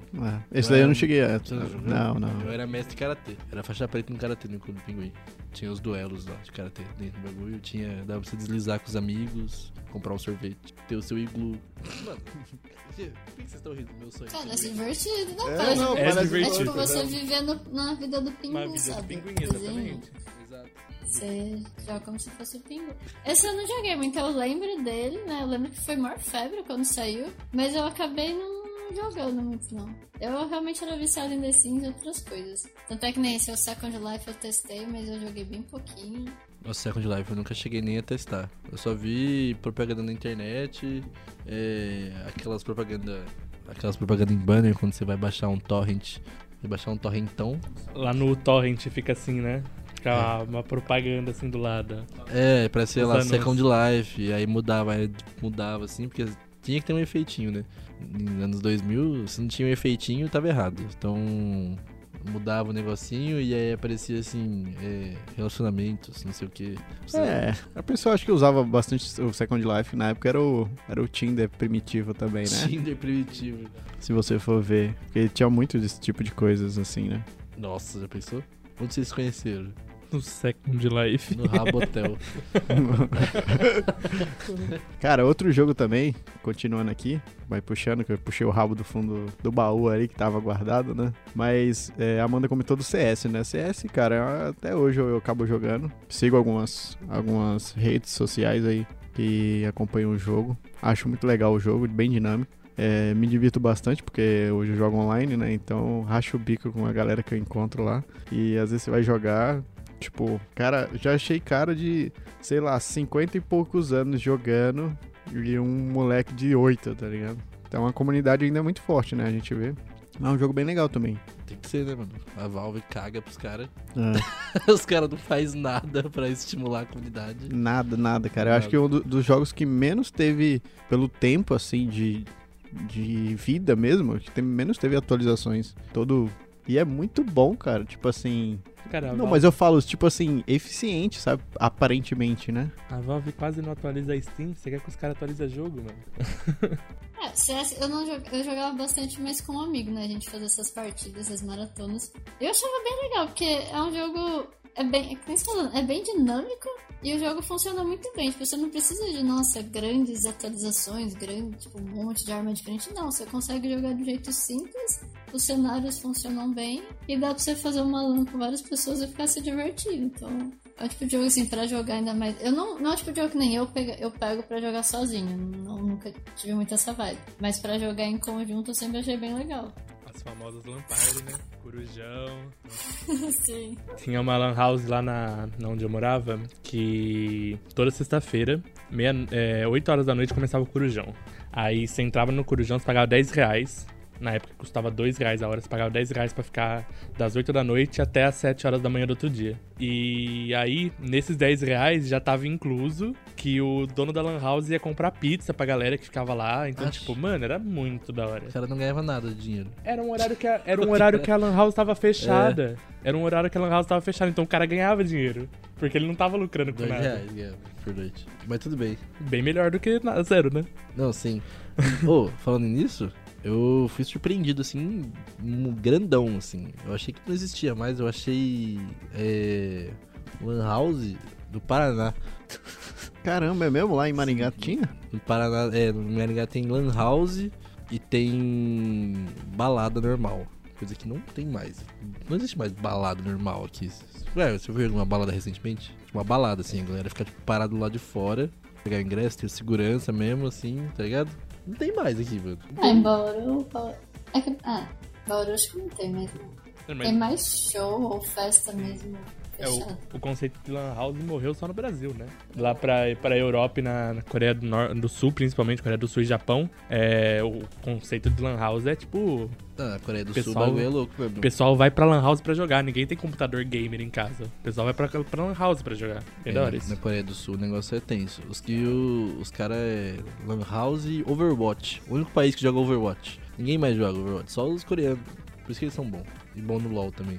É, esse Não daí é eu não cheguei a. Não? Não. Eu era mestre de karatê. Era faixa preta no karatê no Clube Pinguim. Tinha os duelos lá de karatê dentro do bagulho. Tinha, dava pra você deslizar com os amigos, comprar um sorvete, ter o seu iglu. Mano, por que vocês estão rindo do meu sonho? Cara, é divertido, não, É, cara. não, É é, parece divertido. tipo você não. vivendo na vida do pingu, Uma vida do sabe? pinguim, Desenho. Exato. Você joga como se fosse o pingu. Esse eu não joguei muito, eu lembro dele, né? Eu lembro que foi maior febre quando saiu, mas eu acabei não jogando muito, não. Eu realmente era viciado em The Sims e outras coisas. Tanto é que nem esse, o Second Life eu testei, mas eu joguei bem pouquinho. Nossa, Second Life eu nunca cheguei nem a testar. Eu só vi propaganda na internet, é, aquelas propaganda, aquelas propaganda em banner quando você vai baixar um torrent, vai baixar um torrentão. Lá no Torrent fica assim, né? Fica uma propaganda assim do lado. É, pra ser Os lá anúncios. Second Life, e aí mudava, aí mudava assim, porque tinha que ter um efeitinho, né? Nos anos 2000, se não tinha um efeitinho, tava errado. Então, mudava o negocinho e aí aparecia assim, é, relacionamentos, não sei o que. É, a pessoa acho que usava bastante o Second Life na época, era o, era o Tinder primitivo também, né? Tinder primitivo. Se você for ver. Porque tinha muito desse tipo de coisas assim, né? Nossa, já pensou? Onde vocês se conheceram? No Second Life. No Rabotel. Cara, outro jogo também, continuando aqui, vai puxando, que eu puxei o rabo do fundo do baú ali que tava guardado, né? Mas é, a Amanda comentou do CS, né? CS, cara, até hoje eu, eu acabo jogando. Sigo algumas, algumas redes sociais aí que acompanham o jogo. Acho muito legal o jogo, bem dinâmico. É, me divirto bastante porque hoje eu jogo online, né? Então racho o bico com a galera que eu encontro lá. E às vezes você vai jogar, tipo, cara, já achei cara de sei lá, 50 e poucos anos jogando e um moleque de 8, tá ligado? Então a comunidade ainda é muito forte, né? A gente vê. Mas é um jogo bem legal também. Tem que ser, né, mano? A Valve caga pros caras. É, Os caras não fazem nada pra estimular a comunidade. nada, nada, cara. Eu acho Nada. que um do- dos jogos que menos teve, pelo tempo, assim, de, de vida mesmo, que tem, menos teve atualizações. Todo. E é muito bom, cara. Tipo assim. Cara, Não, Valve, mas eu falo, tipo assim, eficiente, sabe? Aparentemente, né? a Valve quase não atualiza a Steam. Você quer que os caras atualizem jogo, mano? É, CS eu não eu jogava bastante mais com um amigo, né? A gente fazia essas partidas, essas maratonas. Eu achava bem legal, porque é um jogo. É bem. É, tá falando, é bem dinâmico e o jogo funciona muito bem. Tipo, você não precisa de, nossa, grandes atualizações, grande, tipo, um monte de arma diferente. Não, você consegue jogar de um jeito simples, os cenários funcionam bem e dá pra você fazer uma LAN com várias pessoas e ficar se divertindo. Então, é o tipo de jogo assim, pra jogar ainda mais. Eu não, não é o tipo de jogo que nem eu, pego, eu pego pra jogar sozinho. Não, nunca tive muito essa vibe. Mas pra jogar em conjunto eu sempre achei bem legal. As famosas Lampard, né? Corujão. Sim. Tinha uma lan house lá na, na onde eu morava que toda sexta-feira, meia, é, 8 horas da noite, começava o corujão. Aí você entrava no corujão, você pagava 10 reais. Na época custava 2 reais a hora, você pagava 10 reais pra ficar das 8 da noite até as 7 horas da manhã do outro dia. E aí, nesses 10 reais já tava incluso que o dono da Lan House ia comprar pizza pra galera que ficava lá. Então, Acho. tipo, mano, era muito da hora. O cara não ganhava nada de dinheiro. Era um horário que a, era um horário que a Lan House tava fechada. Era um horário que a Lan House tava fechada, então o cara ganhava dinheiro. Porque ele não tava lucrando com Dois nada. reais ganhava por noite. Mas tudo bem. Bem melhor do que na- zero, né? Não, sim. Ô, falando nisso, eu fui surpreendido, assim, um grandão, assim. Eu achei que não existia mais, eu achei. É. Lan House do Paraná. Caramba, é mesmo? Lá em Maringá tinha? No Paraná, é, no Maringá tem lan house e tem balada normal. Coisa que não tem mais. Não existe mais balada normal aqui. Ué, você viu alguma balada recentemente? Uma balada, assim, a galera fica tipo, parado lá de fora, pegar ingresso, ter segurança mesmo, assim, tá ligado? Não tem mais aqui, mano. Ah, em Bauru, Bauru... É que... Ah, Bauru acho que não tem. Não, mas Tem mais show ou festa mesmo. É, o, o conceito de Lan House morreu só no Brasil, né? Lá pra, pra Europa e na, na Coreia do, Nor do Sul, principalmente, Coreia do Sul e Japão, é, o conceito de Lan House é tipo. Ah, a Coreia do Pessoal- Sul, o é louco, O mano. pessoal vai pra Lan House pra jogar, ninguém tem computador gamer em casa. O pessoal vai pra, pra Lan House pra jogar. É, da hora isso. Na Coreia do Sul o negócio é tenso. Os que o- os caras é Lan House e Overwatch. O único país que joga Overwatch. Ninguém mais joga Overwatch, só os coreanos. Por isso que eles são bons. E bom no LoL também.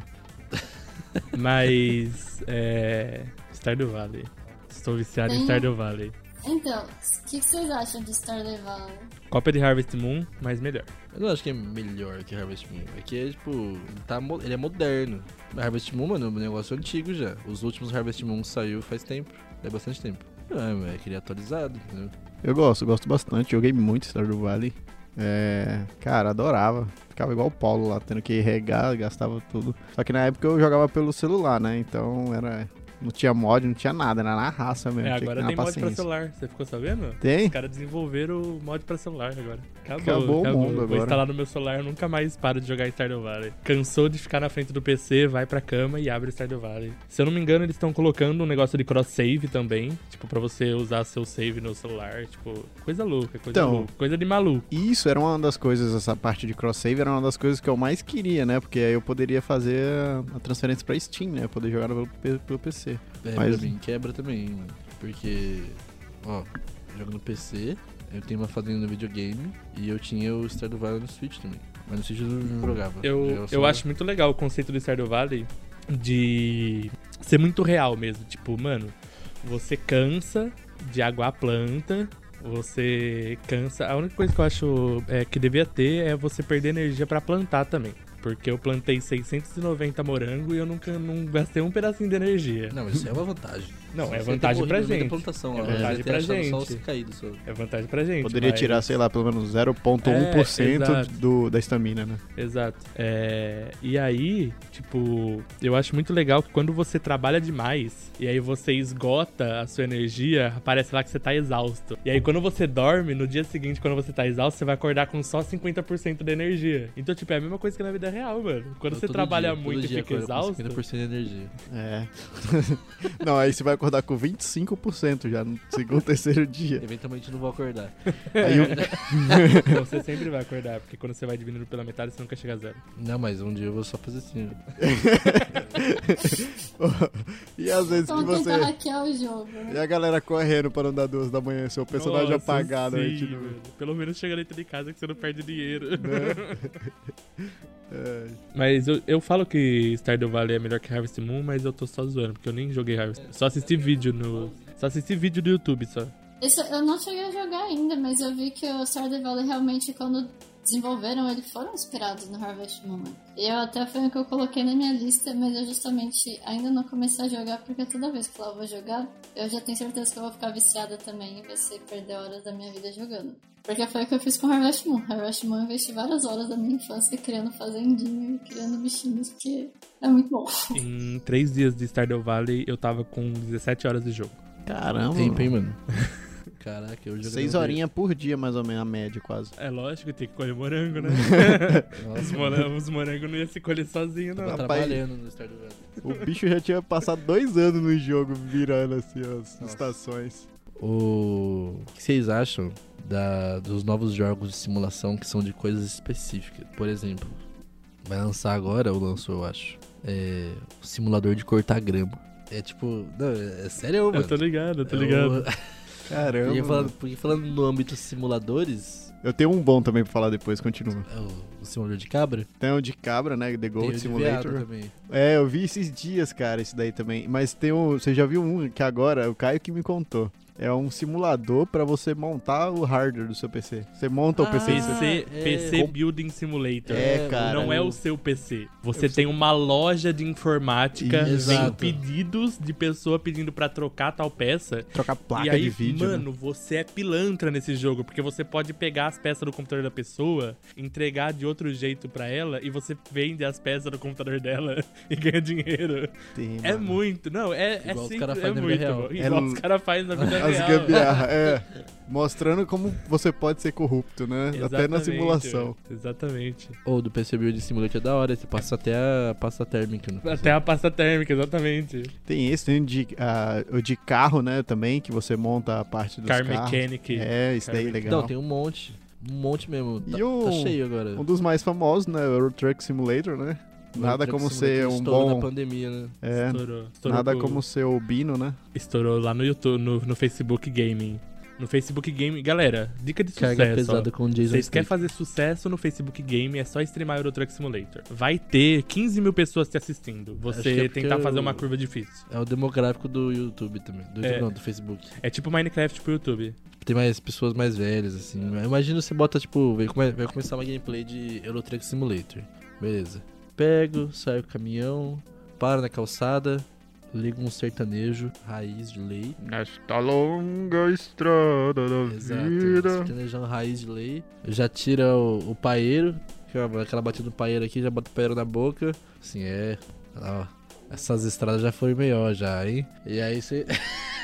Mas. É. Stardew Valley. Estou viciado em Stardew Valley. Então, o que, que vocês acham de Stardew Valley? Cópia de Harvest Moon, mas melhor. Eu não acho que é melhor que Harvest Moon. É que é tipo. Ele, tá, ele é moderno. Harvest Moon, mano, é um negócio antigo já. Os últimos Harvest Moon saiu faz tempo. É bastante tempo. Ah, mas é que ele é atualizado, entendeu? Eu gosto, gosto bastante. Joguei muito Stardew Valley. É, cara, adorava. Ficava igual o Paulo lá, tendo que regar, gastava tudo. Só que na época eu jogava pelo celular, né? Então era. Não tinha mod, não tinha nada, era na raça mesmo. É, agora tem mod pra celular. Você ficou sabendo? Tem? Os caras desenvolveram o mod pra celular agora. Acabou, Acabou o mundo Vou agora. instalar no meu celular, eu nunca mais paro de jogar Stardew Valley. Cansou de ficar na frente do PC, vai pra cama e abre Stardew Valley. Se eu não me engano, eles estão colocando um negócio de cross-save também. Tipo, pra você usar seu save no celular. Tipo, coisa louca, coisa Então, louca. Coisa de maluco. Isso era uma das coisas, essa parte de cross-save era uma das coisas que eu mais queria, né? Porque aí eu poderia fazer a transferência pra Steam, né? Poder jogar pelo, pelo PC. É, Mas- pra mim quebra também, mano. Porque, ó, jogo no PC, eu tenho uma fazenda no videogame e eu tinha o Stardew Valley no Switch também. Mas no Switch eu não jogava. Eu, Jogava eu acho muito legal o conceito do Stardew Valley de ser muito real mesmo. Tipo, mano, você cansa de aguar a planta, você cansa. A única coisa que eu acho é, que devia ter é você perder energia pra plantar também. Porque eu plantei 690 morango e eu nunca não gastei um pedacinho de energia. Não, isso é uma vantagem. Não, é vantagem pra da gente. plantação, É vantagem pra gente. só. É vantagem pra gente. Poderia mas- tirar, sei lá, pelo menos 0,1% É, do, da estamina, né? Exato. É, e aí, tipo, eu acho muito legal que quando você trabalha demais e aí você esgota a sua energia, parece lá que você tá exausto. E aí quando você dorme, no dia seguinte, quando você tá exausto, você vai acordar com só 50% de energia. Então, tipo, é a mesma coisa que na vida real, mano. Quando Eu você trabalha dia, muito e fica exausto. 50% de energia. É. não, aí você vai acordar com 25% já no segundo, terceiro dia. Eventualmente não vou acordar. Aí eu- você sempre vai acordar, porque quando você vai diminuindo pela metade, você nunca chega a zero. Não, mas um dia eu vou só fazer assim. ó. e às vezes que Vamos tentar você. hackear o jogo, né? E a galera correndo para não dar duas da manhã, seu personagem Nossa, apagado aí. sim, velho. Pelo menos chega dentro de casa que você não perde dinheiro. né? Mas eu, eu falo que Stardew Valley é melhor que Harvest Moon, mas eu tô só zoando, porque eu nem joguei Harvest Só assisti vídeo no. Só assisti vídeo do YouTube só. Eu não cheguei a jogar ainda, mas eu vi que o Stardew Valley realmente, quando desenvolveram, eles foram inspirados no Harvest Moon. E eu até foi o que eu coloquei na minha lista, mas eu justamente ainda não comecei a jogar, porque toda vez que eu vou jogar, eu já tenho certeza que eu vou ficar viciada também e vai ser perder horas da minha vida jogando. Porque foi o que eu fiz com Harvest Moon. Harvest Moon eu investi várias horas da minha infância criando fazendinha e criando bichinhos, porque é muito bom. Em três dias de Stardew Valley, eu tava com 17 horas de jogo. Caramba. Tempo, hein, mano? Caraca, eu joguei. Seis horinhas por dia, mais ou menos, a média, quase. É lógico, tem que colher morango, né? os, Nossa, morango, os morangos não ia se colher sozinho, não. tava Rapaz. trabalhando no Stardew Valley. O bicho já tinha passado dois anos no jogo, virando assim as Nossa. estações. O o que vocês acham da, dos novos jogos de simulação que são de coisas específicas? Por exemplo, vai lançar agora, ou lançou, eu acho, é, o simulador de cortar grama. É tipo, não, é, é sério, mano. Eu tô ligado, eu tô É ligado. o- Caramba. porque, falando, porque falando no âmbito simuladores, Eu tenho um bom também pra falar depois, continua. é o, o simulador de cabra, Tem o de cabra, né? The tem o de Simulator. também. É, eu vi esses dias, cara, isso daí também. Mas tem um. Você já viu um que agora, o Caio que me contou. É um simulador pra você montar o hardware do seu PC. Você monta o Ah, PC. do seu- PC, é. PC Building Simulator. É, cara. Não é o seu PC. Você tem uma loja de informática, Exato. pedidos de pessoa pedindo pra trocar tal peça. Trocar placa e aí, de vídeo. né? mano, você é pilantra nesse jogo, porque você pode pegar as peças do computador da pessoa, entregar de outro jeito pra ela e você vende as peças do computador dela e ganha dinheiro. Tem, É mano. muito, não, é, é Igual os simples, cara é faz na vida muito real. É Igual l- os caras fazem na vida As real. gambiarra, é. Mostrando como você pode ser corrupto, né? Até na Exatamente, simulação. Exatamente. Ou do PC Build Simulator é da hora, você passa até a pasta térmica. PC. Até a pasta térmica, exatamente. Tem esse, tem o de, o de carro, né? Também, que você monta a parte dos Car carros. Mechanic. É, isso daí é legal. Não, tem um monte. Um monte mesmo. Tá, E o- tá cheio agora. Um dos mais famosos, né? O Euro Truck Simulator, né? Nada como ser um estourou bom... na pandemia, né? É, Estourou. Estourou nada com- como ser o Bino, né? Estourou lá no YouTube, no, no Facebook Gaming. No Facebook Gaming. Galera, dica de Carga sucesso. ó. pesada com Jason Vocês querem fazer sucesso no Facebook Game, é só streamar Euro Truck Simulator. Vai ter 15 mil pessoas te assistindo. Você é tentar fazer uma curva difícil. É o demográfico do YouTube também. Do, É. Não, do Facebook. É tipo Minecraft pro YouTube. Tem mais pessoas mais velhas, assim. Imagina você bota, tipo, vai começar uma gameplay de Euro Truck Simulator. Beleza. Pego, saio com o caminhão, paro na calçada, ligo um sertanejo, raiz de lei. Nesta longa estrada da Exato. Sertanejão raiz de lei. Já tira o, o paeiro, é aquela batida do paeiro aqui, já bota o paeiro na boca. Assim, é. Ó, essas estradas já foram melhor já, hein? E aí você.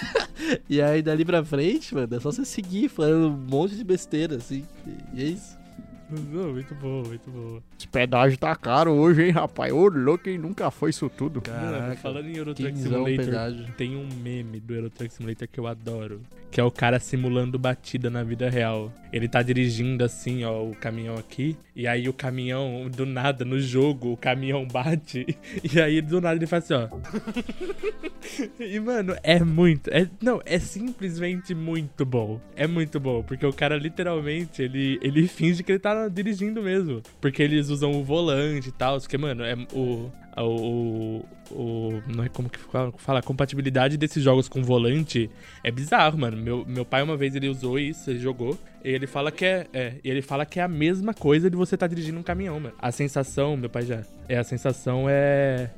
e aí dali pra frente, mano, é só você seguir falando um monte de besteira, assim. E é isso. Não, muito bom, muito bom. Esse pedágio tá caro hoje, hein, rapaz? Ô, louco, hein? Nunca foi isso tudo. Mano, Caraca. falando em Euro Truck Quinzão Simulator, pedágio. tem um meme do Euro Truck Simulator que eu adoro. Que é o cara simulando batida na vida real. Ele tá dirigindo assim, ó, o caminhão aqui. E aí o caminhão, do nada, no jogo, o caminhão bate. E aí do nada ele faz assim, ó. e, mano, é muito. É, não, é simplesmente muito bom. É muito bom. Porque o cara literalmente, ele, ele finge que ele tá dirigindo mesmo. Porque eles usam o volante e tal. Porque, mano, é o. O, o, Não é como que fala, a compatibilidade desses jogos com volante é bizarro, mano. Meu, meu pai uma vez ele usou isso, ele jogou, e ele fala que é, é, ele fala que é a mesma coisa de você estar dirigindo um caminhão, mano. A sensação, meu pai já, é a sensação é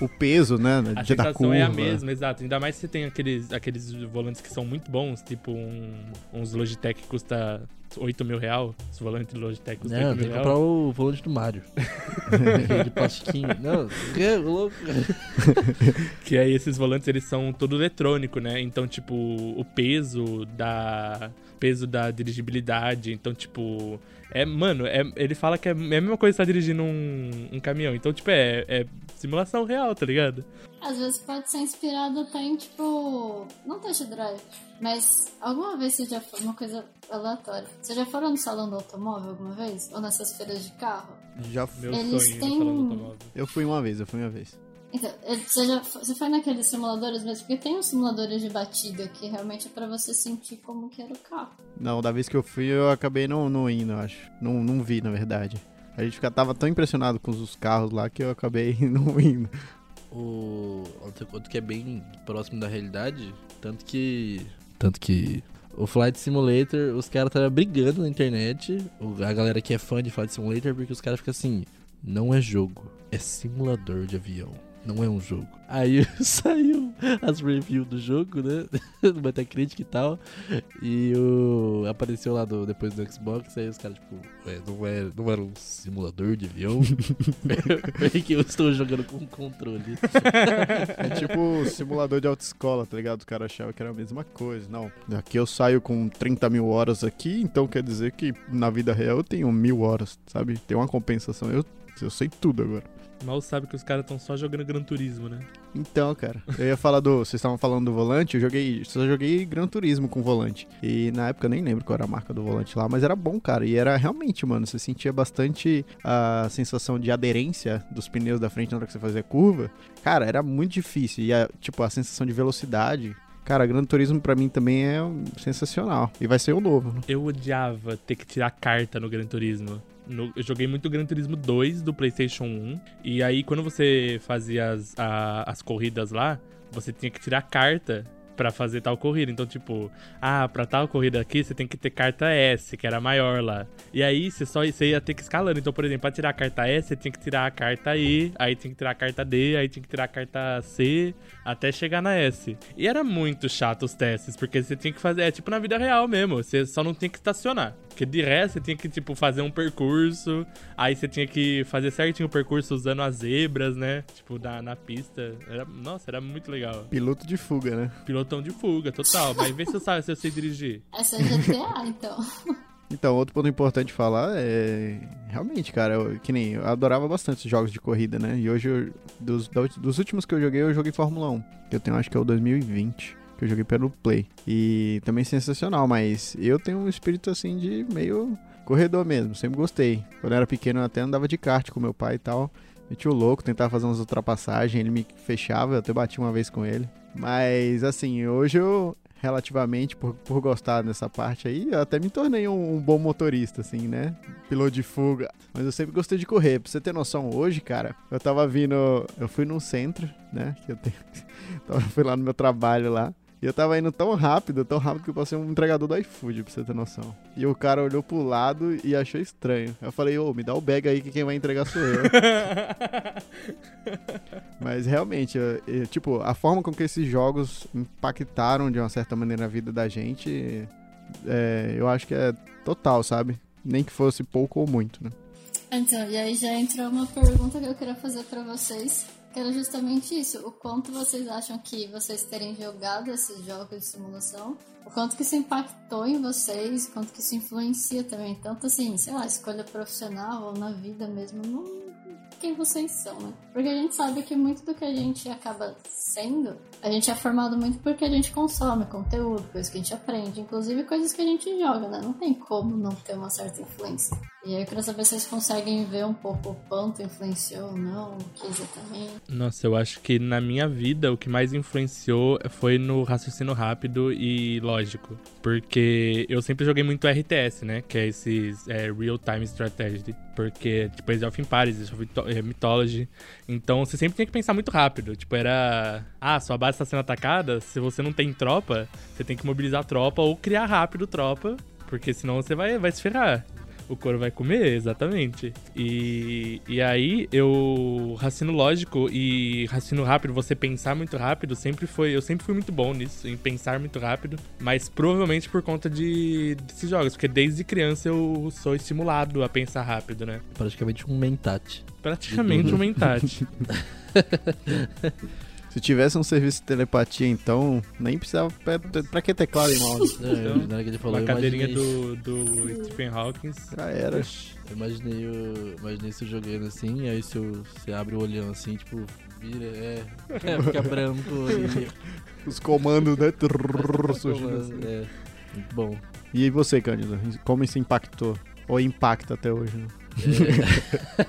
O peso, né? a sensação é a mesma, exato. Ainda mais se você tem aqueles, aqueles volantes que são muito bons, tipo um, uns Logitech que custa 8 mil real. Esse volante Logitech custa Não, 8 tem mil real. comprar o volante do Mario. De plastiquinho. Não, que louco. Que aí esses volantes eles são todo eletrônico, né? Então, tipo, o peso da peso da dirigibilidade, então tipo, é, mano, é, ele fala que é, é a mesma coisa que você tá dirigindo um, um caminhão. Então, tipo, é, é simulação real, tá ligado? Às vezes pode ser inspirado até em, tipo, não test drive, mas alguma vez você já foi, uma coisa aleatória, você já foram no salão do automóvel alguma vez? Ou nessas feiras de carro? Já Meu Eles sonho têm- no salão do automóvel. Eu fui uma vez, eu fui uma vez. Então, eh, você, já, você foi naqueles simuladores mesmo? Porque tem uns simuladores de batida que realmente é pra você sentir como que era o carro. Não, da vez que eu fui, eu acabei não, não indo, eu acho. Não, não vi, na verdade. A gente tava tão impressionado com os carros lá que eu acabei não indo. O outro que é bem próximo da realidade, tanto que tanto que o Flight Simulator, os caras estavam brigando na internet, a galera que é fã de Flight Simulator, porque os caras ficam assim, não é jogo, é simulador de avião. Não é um jogo. Aí saiu as reviews do jogo, né? Do Metacritic e tal. E o. Apareceu lá do, depois do Xbox, aí os caras, tipo, "Ué, não, é, não era um simulador de avião? Porque eu estou jogando com controle. É tipo simulador de autoescola, tá ligado? Os caras achavam que era a mesma coisa. Não, aqui eu saio com 30 mil horas aqui, então quer dizer que na vida real eu tenho mil horas, sabe? Tem uma compensação. Eu, eu sei tudo agora. Mal sabe que os caras estão só jogando Gran Turismo, né? Então, cara, eu ia falar do. Vocês estavam falando do volante, eu joguei. Só joguei Gran Turismo com volante. E na época eu nem lembro qual era a marca do volante lá, mas era bom, cara. E era realmente, mano, você sentia bastante a sensação de aderência dos pneus da frente na hora que você fazia curva. Cara, era muito difícil. E a, tipo, a sensação de velocidade. Cara, Gran Turismo pra mim também é sensacional. E vai ser o novo. Eu odiava ter que tirar carta no Gran Turismo. No- eu joguei muito Gran Turismo 2 do PlayStation 1. E aí, quando você fazia as, a- as corridas lá, você tinha que tirar carta para fazer tal corrida. Então, tipo, ah, pra tal corrida aqui você tem que ter carta S, que era maior lá. E aí você só você ia ter que escalando. Então, por exemplo, pra tirar a carta S, você tinha que tirar a carta E, aí tinha que tirar a carta D, aí tinha que tirar a carta C, até chegar na S. E era muito chato os testes, porque você tinha que fazer, é tipo na vida real mesmo, você só não tinha que estacionar. Porque de resto você tinha que, tipo, fazer um percurso, aí você tinha que fazer certinho o percurso usando as zebras, né? Tipo, na, na pista. Era, nossa, era muito legal. Piloto de fuga, né? Pilotão de fuga, total. Mas vê se eu, sabe, se eu sei dirigir. Essa é GTA, então. Então, outro ponto importante falar é. Realmente, cara, eu, que nem eu adorava bastante os jogos de corrida, né? E hoje, eu, dos, dos últimos que eu joguei, eu joguei Fórmula 1. Eu tenho, acho que é o 2020, que eu joguei pelo Play. E também sensacional, mas eu tenho um espírito assim de meio corredor mesmo, sempre gostei. Quando eu era pequeno, eu até andava de kart com meu pai e tal. Meti o louco, tentava fazer umas ultrapassagens, ele me fechava, eu até bati uma vez com ele. Mas assim, hoje eu, relativamente, por, por gostar dessa parte aí, eu até me tornei um, um, bom motorista, assim, né? Piloto de fuga. Mas eu sempre gostei de correr. Pra você ter noção, hoje, cara, eu tava vindo. Eu fui num centro, né? Que eu tenho. eu fui lá no meu trabalho lá. E eu tava indo tão rápido, tão rápido que eu passei um entregador do iFood, pra você ter noção. E o cara olhou pro lado e achou estranho. Eu falei, ô, me dá o bag aí que quem vai entregar sou eu. Mas realmente, eu, eu, tipo, a forma com que esses jogos impactaram de uma certa maneira a vida da gente, é, eu acho que é total, sabe? Nem que fosse pouco ou muito, né? Então, e aí já entrou uma pergunta que eu queria fazer para vocês era justamente isso. O quanto vocês acham que vocês terem jogado esses jogos de simulação, o quanto que isso impactou em vocês, quanto que isso influencia também, tanto assim, sei lá, escolha profissional ou na vida mesmo, não quem vocês são, né? Porque a gente sabe que muito do que a gente acaba sendo, a gente é formado muito porque a gente consome conteúdo, coisas que a gente aprende, inclusive coisas que a gente joga, né? Não tem como não ter uma certa influência. E aí eu queria saber se vocês conseguem ver um pouco o quanto influenciou ou não, o que exatamente. Nossa, eu acho que na minha vida o que mais influenciou foi no raciocínio rápido e lógico. Porque eu sempre joguei muito RTS, né? Que é esses é, Real Time Strategy. Porque, tipo, Age Age of é, Mythology. Então você sempre tinha que pensar muito rápido. Tipo, era. Ah, sua base está sendo atacada. Se você não tem tropa, você tem que mobilizar tropa ou criar rápido tropa. Porque senão você vai, vai se ferrar o couro vai comer, exatamente. E, e aí, eu raciocínio lógico e raciocínio rápido, você pensar muito rápido, sempre foi. Eu sempre fui muito bom nisso, em pensar muito rápido. Mas provavelmente por conta de, desses jogos, porque desde criança eu sou estimulado a pensar rápido, né? Praticamente um mentate. Praticamente um mentate. Se tivesse um serviço de telepatia, então, nem precisava. Pra, pra que teclado e mouse? É, então, que ele falou, uma cadeirinha do, do Stephen Hawking. Já era. Eu imaginei, eu imaginei você jogando assim, aí se você abre o olhão assim, tipo, vira, é, é fica branco. E... Os comandos, né? Comandos, é, muito bom. E você, Cândido? Como isso impactou? Ou impacta até hoje? Né? É.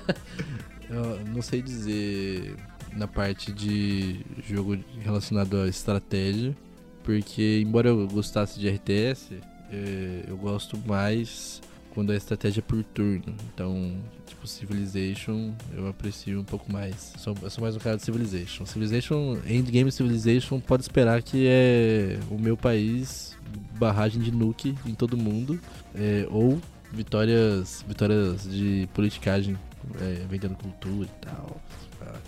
eu não sei dizer na parte de jogo relacionado à estratégia, porque embora eu gostasse de RTS, é, eu gosto mais quando a estratégia é por turno. Então, tipo, Civilization eu aprecio um pouco mais. Sou, eu sou mais um cara de Civilization. Civilization, Endgame Civilization, pode esperar que é o meu país, barragem de nuke em todo mundo, é, ou vitórias, vitórias de politicagem, é, vendendo cultura e tal.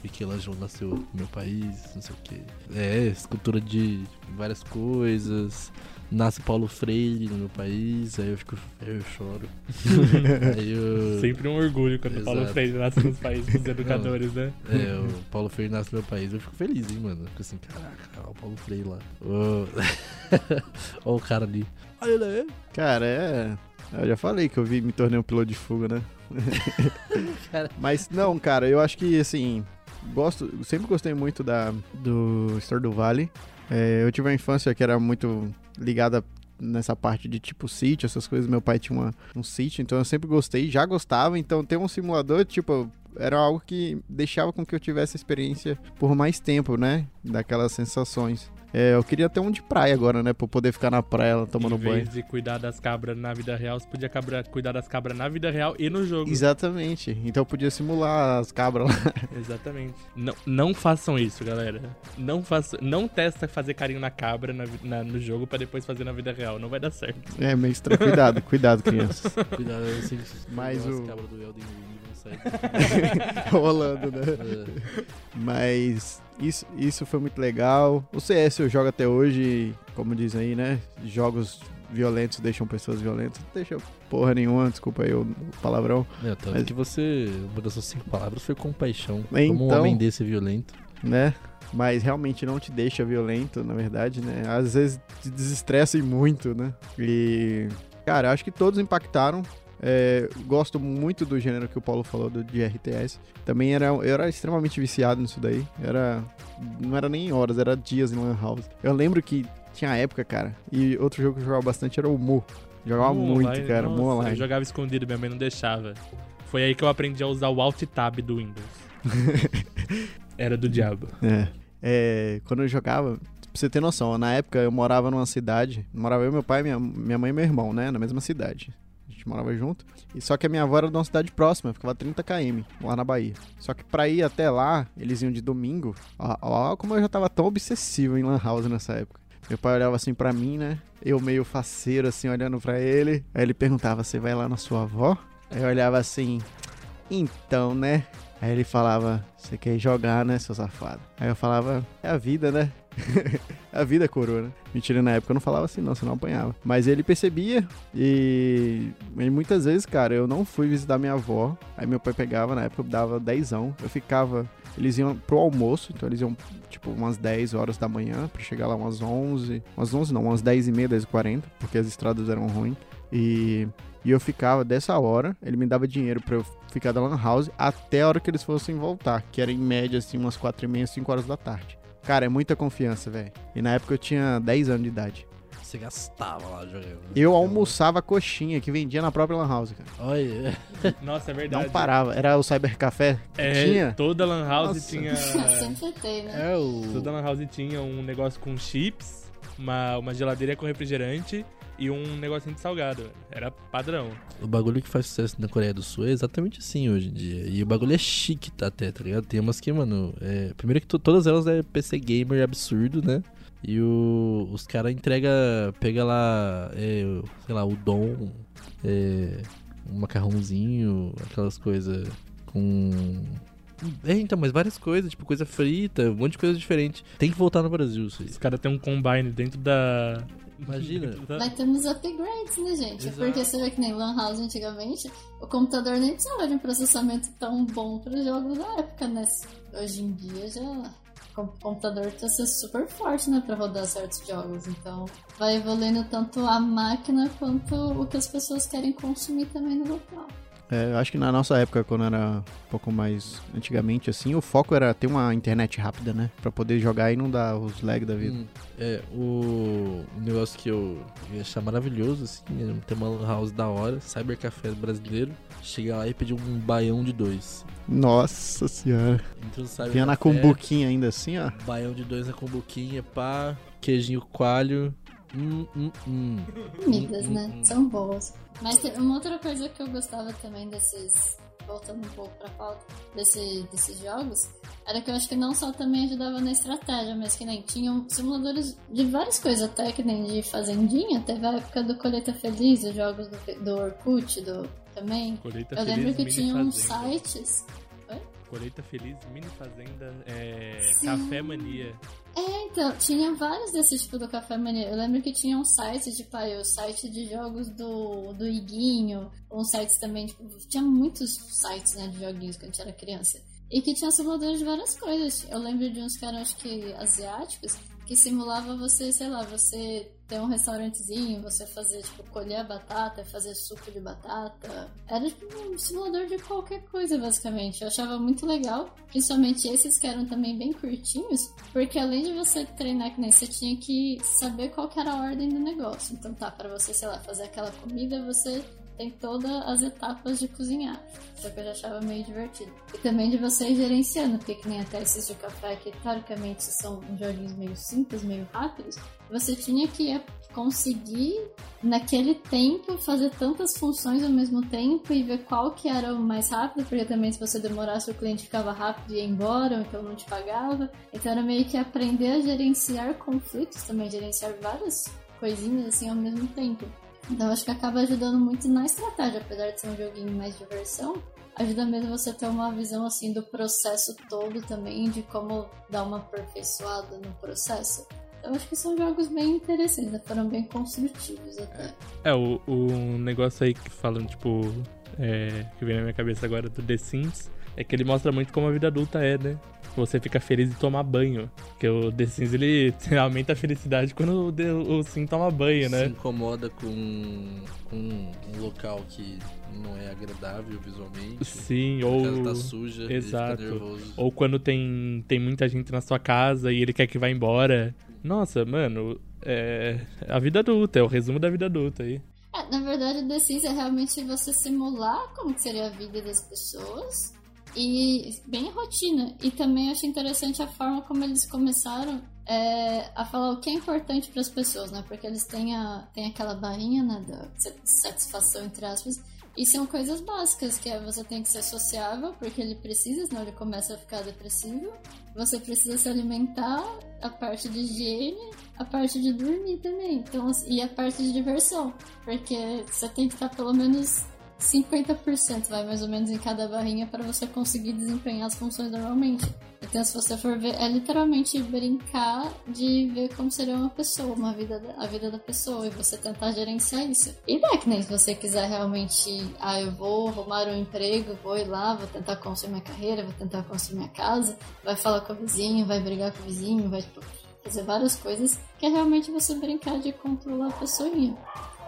Michelangelo nasceu no meu país, não sei o que. É, escultura de várias coisas. Nasce Paulo Freire no meu país, aí eu fico. Aí eu choro. aí eu... Sempre um orgulho quando Exato. Paulo Freire nasce nos países dos educadores, não, né? É, o Paulo Freire nasce no meu país, eu fico feliz, hein, mano. Fico assim, caraca, olha o Paulo Freire lá. Olha o cara ali. Olha ele aí. Cara, é. Eu já falei que eu vi, me tornei um piloto de fuga, né? Mas não, cara, eu acho que assim, gosto, sempre gostei muito da do Store do Vale. É, eu tive uma infância que era muito ligada nessa parte de tipo sítio, essas coisas. Meu pai tinha uma, um sítio, então eu sempre gostei, já gostava. Então ter um simulador, tipo, era algo que deixava com que eu tivesse experiência por mais tempo, né? Daquelas sensações. É, eu queria ter um de praia agora, né? Pra eu poder ficar na praia tomando em banho. vez de cuidar das cabras na vida real, você podia cabra, cuidar das cabras na vida real e no jogo. Exatamente. Então eu podia simular as cabras lá. Exatamente. Não, não façam isso, galera. Não faça, não testa fazer carinho na cabra na, na- no jogo pra depois fazer na vida real. Não vai dar certo. É, meio estranho. Cuidado, cuidado, crianças. Cuidado, assim, Mas as o- cabras do Elden Ring vão sair. Rolando, né? É. Mas isso, isso foi muito legal. O CS eu jogo até hoje, como dizem aí, né? Jogos violentos deixam pessoas violentas. Não deixa porra nenhuma, desculpa aí o palavrão, É, tanto Mas- que você, uma das suas cinco palavras foi compaixão. Então- Como um homem desse violento. né? Mas realmente não te deixa violento, na verdade, né? Às vezes te desestressa e muito, né? E, cara, acho que todos impactaram. É, gosto muito do gênero que o Paulo falou do, de RTS. Também era, eu era extremamente viciado nisso daí. Era, não era nem horas, era dias em Lan House. Eu lembro que tinha época, cara. E outro jogo que eu jogava bastante era o Mu. Jogava Mu muito, online, cara. nossa, Mu Eu Online. jogava escondido, minha mãe não deixava. Foi aí que eu aprendi a usar o Alt Tab do Windows. Era do diabo. É. É, quando eu jogava, pra você ter noção, na época eu morava numa cidade, morava eu, meu pai, minha, minha mãe e meu irmão, né, na mesma cidade. Gente morava junto. E só que a minha avó era de uma cidade próxima, ficava 30 km, lá na Bahia. Só que pra ir até lá, eles iam de domingo. Ó, ó como eu já tava tão obsessivo em Lan House nessa época. Meu pai olhava assim pra mim, né? Eu meio faceiro assim, olhando pra ele. Aí ele perguntava: Você vai lá na sua avó? Aí eu olhava assim: Então, né? Aí ele falava, você quer jogar, né, seu safado? Aí eu falava, é a vida, né? a vida, coroa, né? Mentira, na época eu não falava assim, não, senão eu apanhava. Mas ele percebia e, e muitas vezes, cara, eu não fui visitar minha avó. Aí meu pai pegava, na época eu dava dezão. Eu ficava, eles iam pro almoço, então eles iam, tipo, umas 10 horas da manhã, pra chegar lá umas 11. Umas 11 não, umas 10 e meia, 10 e 40, porque as estradas eram ruins. E e eu ficava dessa hora, ele me dava dinheiro pra eu ficar da Lan House até a hora que eles fossem voltar, que era em média assim umas 4 e meia, 5 horas da tarde. Cara, é muita confiança, velho. E na época eu tinha 10 anos de idade. Você gastava lá jogando. Eu almoçava coxinha que vendia na própria Lan House, cara. Olha, Nossa, é verdade. Não parava. Era o Cyber Café que É, tinha. toda Lan House Nossa. tinha. Sempre tem, né? é o. Toda Lan House tinha um negócio com chips, uma, uma geladeira com refrigerante e um negocinho de salgado. Era padrão. O bagulho que faz sucesso na Coreia do Sul é exatamente assim hoje em dia. E o bagulho é chique tá, até, tá ligado? Tem umas que, mano. É... Primeiro que to- todas elas é PC gamer absurdo, né? E o... os caras entregam. Pega lá, é, sei lá, o dom, é, um macarrãozinho, aquelas coisas com. É, então, mas várias coisas, tipo coisa frita, um monte de coisa diferente. Tem que voltar no Brasil isso aí. Os caras têm um combine dentro da. Imagina. Vai ter uns upgrades, né, gente? Exato. Porque você vê que nem Lan House antigamente, o computador nem precisava de um processamento tão bom para jogos da época, né? Hoje em dia já. O computador tá sendo super forte, né, pra rodar certos jogos. Então, vai evoluindo tanto a máquina quanto o que as pessoas querem consumir também no local. É, eu acho que na nossa época, quando era um pouco mais antigamente assim, o foco era ter uma internet rápida, né? Pra poder jogar e não dar os lag da vida. Hum, é, o, o negócio que eu ia achar maravilhoso, assim, é ter uma house da hora, cyber café brasileiro, chegar lá e pedir um baião de dois. Nossa senhora. Cyber Vinha na café, cumbuquinha ainda assim, ó. Baião de dois na cumbuquinha, pá, queijinho coalho. Hum, hum, hum. Comidas, Hum, né? hum, hum. São boas. Mas tem uma outra coisa que eu gostava também desses. Voltando um pouco pra pauta desse, desses jogos, era que eu acho que não só também ajudava na estratégia, mas que nem tinham simuladores de várias coisas, até que nem de fazendinha, teve a época do Colheita Feliz, os jogos do, do Orkut, do, também. Colheita Eu Feliz, lembro que tinha uns sites. Colheita Feliz, Mini Fazenda, é. Café Mania. É, então, tinha vários desses tipo do Café Mania. Eu lembro que tinha um site, tipo, aí, o site de jogos do, do Iguinho, uns sites também, tipo, tinha muitos sites, né, de joguinhos quando a gente era criança. E que tinha simuladores de várias coisas. Eu lembro de uns caras, acho que asiáticos, que simulava você, sei lá, você ter um restaurantezinho, você fazer, tipo, colher a batata, fazer suco de batata. Era tipo um simulador de qualquer coisa, basicamente. Eu achava muito legal, principalmente esses que eram também bem curtinhos, porque além de você treinar que nem você tinha que saber qual era a ordem do negócio. Então tá, para você, sei lá, fazer aquela comida, você tem todas as etapas de cozinhar. Só que eu já achava meio divertido. E também de você gerenciando, porque que nem até esses de café, que teoricamente são joguinhos meio simples, meio rápidos, você tinha que conseguir, naquele tempo, fazer tantas funções ao mesmo tempo e ver qual que era o mais rápido, porque também se você demorasse o cliente ficava rápido e ia embora, ou então não te pagava. Então era meio que aprender a gerenciar conflitos também, gerenciar várias coisinhas assim ao mesmo tempo. Então acho que acaba ajudando muito na estratégia, apesar de ser um joguinho mais diversão. Ajuda mesmo você ter uma visão assim do processo todo também, de como dar uma aperfeiçoada no processo. Eu acho que são jogos bem interessantes, foram bem construtivos até. É, o, o negócio aí que falam, tipo, é, que vem na minha cabeça agora do The Sims, é que ele mostra muito como a vida adulta é, né? Você fica feliz de tomar banho. Porque o The Sims, ele aumenta a felicidade quando o, o Sim toma banho, né? Se incomoda com, com um local que não é agradável visualmente. Sim, a ou... casa tá suja, Exato. ele fica nervoso. Ou quando tem, tem muita gente na sua casa e ele quer que vá embora. Nossa, mano, é a vida adulta, é o resumo da vida adulta aí. É, na verdade, o The Sims é realmente você simular como que seria a vida das pessoas e bem rotina. E também acho interessante a forma como eles começaram é, a falar o que é importante para as pessoas, né? Porque eles têm, a, têm aquela barrinha né, da satisfação, entre aspas, e são coisas básicas, que é você tem que ser sociável, porque ele precisa, senão ele começa a ficar depressivo. Você precisa se alimentar, a parte de higiene, a parte de dormir também. Então, e a parte de diversão, porque você tem que estar pelo menos 50% vai mais ou menos em cada barrinha para você conseguir desempenhar as funções normalmente. Então, se você for ver, é literalmente brincar de ver como seria uma pessoa, uma vida, a vida da pessoa, e você tentar gerenciar isso. E não é que nem se você quiser realmente, ah, eu vou arrumar um emprego, vou ir lá, vou tentar construir minha carreira, vou tentar construir minha casa, vai falar com o vizinho, vai brigar com o vizinho, vai tipo, fazer várias coisas, que é realmente você brincar de controlar a pessoinha.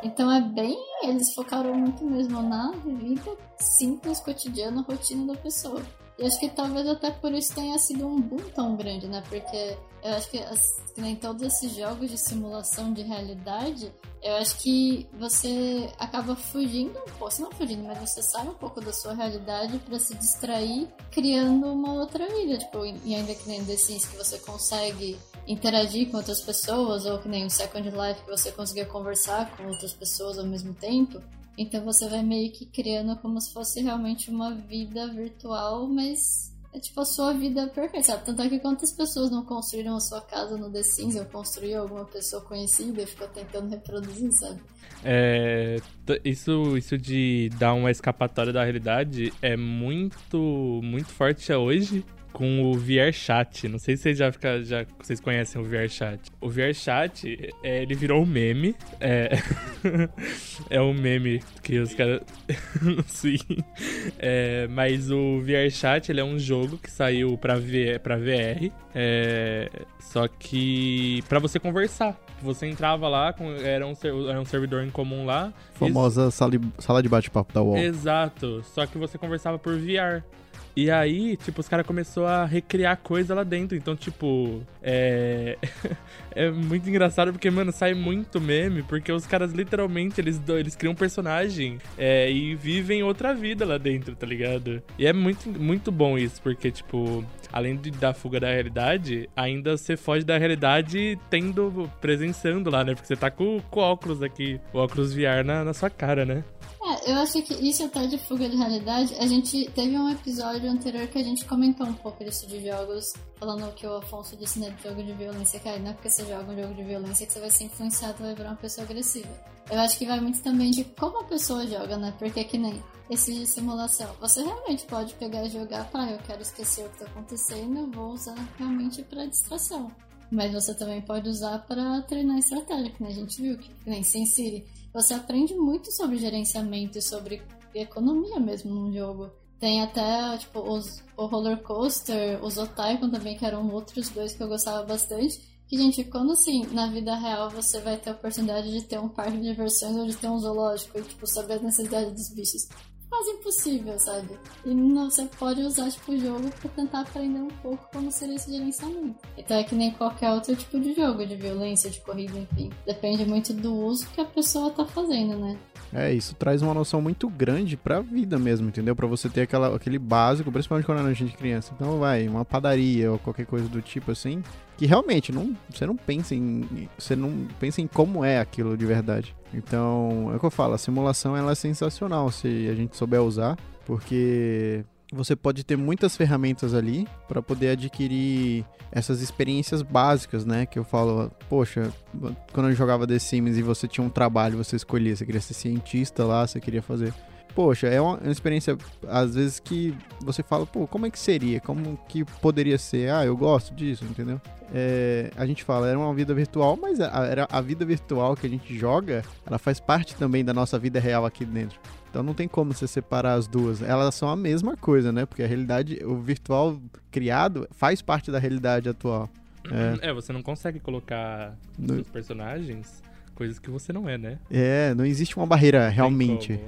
Então é bem. Eles focaram muito mesmo na vida simples, cotidiana, rotina da pessoa. E acho que talvez até por isso tenha sido um boom tão grande, né? Porque eu acho que, as, que nem todos esses jogos de simulação de realidade, eu acho que você acaba fugindo um pouco, não fugindo, mas você sai um pouco da sua realidade para se distrair, criando uma outra vida. Tipo, e ainda que nem The Sims que você consegue interagir com outras pessoas, ou que nem o Second Life que você conseguia conversar com outras pessoas ao mesmo tempo. Então você vai meio que criando como se fosse realmente uma vida virtual, mas é tipo a sua vida perfeita, sabe? Tanto é que quantas pessoas não construíram a sua casa no The Sims ou construiu alguma pessoa conhecida e ficou tentando reproduzir, sabe? É, isso, isso de dar uma escapatória da realidade é muito, muito forte hoje com o VR Chat. Não sei se vocês já, fica, já vocês conhecem o VR Chat. O VR Chat, é, ele virou um meme. É, é um meme que os caras. Sim. É, mas o VR Chat, ele é um jogo que saiu pra, v, pra VR. É, só que para você conversar. Você entrava lá, era, um, era um servidor em comum lá. Famosa sala, sala de bate-papo da UOL. Exato. Só que você conversava por VR. E aí, tipo, os caras começaram a recriar coisa lá dentro. Então, tipo, é. é muito engraçado porque, mano, sai muito meme. Porque os caras literalmente eles, eles criam um personagem é, e vivem outra vida lá dentro, tá ligado? E é muito, muito bom isso, porque, tipo, além de dar fuga da realidade, ainda você foge da realidade tendo, presenciando lá, né? Porque você tá com, com óculos aqui, o óculos VR na, na sua cara, né? É, eu acho que isso até de fuga de realidade, a gente teve um episódio anterior que a gente comentou um pouco disso de jogos, falando que o Afonso disse né, de jogo de violência, cara, não é porque você joga um jogo de violência que você vai ser influenciado vai virar uma pessoa agressiva. Eu acho que vai muito também de como a pessoa joga, né? Porque que nem esse de simulação. Você realmente pode pegar e jogar para eu quero esquecer o que tá acontecendo, eu vou usar realmente para distração. Mas você também pode usar para treinar estratégia, que a gente viu, que nem Sin City você aprende muito sobre gerenciamento e sobre economia mesmo no jogo. Tem até, tipo, os, o Roller Coaster, os Otaikon também, que eram outros dois que eu gostava bastante. Que, gente, quando, assim, na vida real você vai ter a oportunidade de ter um parque de diversões ou de ter um zoológico e, tipo, saber as necessidades dos bichos. Quase impossível, sabe? E não, você pode usar, tipo, o jogo pra tentar aprender um pouco como seria esse gerenciamento. Então é que nem qualquer outro tipo de jogo, de violência, de corrida, enfim. Depende muito do uso que a pessoa tá fazendo, né? É, isso traz uma noção muito grande pra vida mesmo, entendeu? Pra você ter aquela, aquele básico, principalmente quando a gente é criança. Então, vai, uma padaria ou qualquer coisa do tipo assim, que realmente não, você não pensa em você não pensa em como é aquilo de verdade. Então, é o que eu falo, a simulação ela é sensacional se a gente souber usar, porque você pode ter muitas ferramentas ali para poder adquirir essas experiências básicas, né? Que eu falo, poxa, quando eu jogava The Sims e você tinha um trabalho, você escolhia, você queria ser cientista lá, você queria fazer. Poxa, é uma, experiência, às vezes, que você fala, pô, como é que seria? Como que poderia ser? Ah, eu gosto disso, entendeu? É, a gente fala, era uma vida virtual, mas a, era a vida virtual que a gente joga, ela faz parte também da nossa vida real aqui dentro. Então não tem como você separar as duas. Elas são a mesma coisa, né? Porque a realidade, o virtual criado faz parte da realidade atual. É, é você não consegue colocar no... nos personagens coisas que você não é, né? É, não existe uma barreira realmente.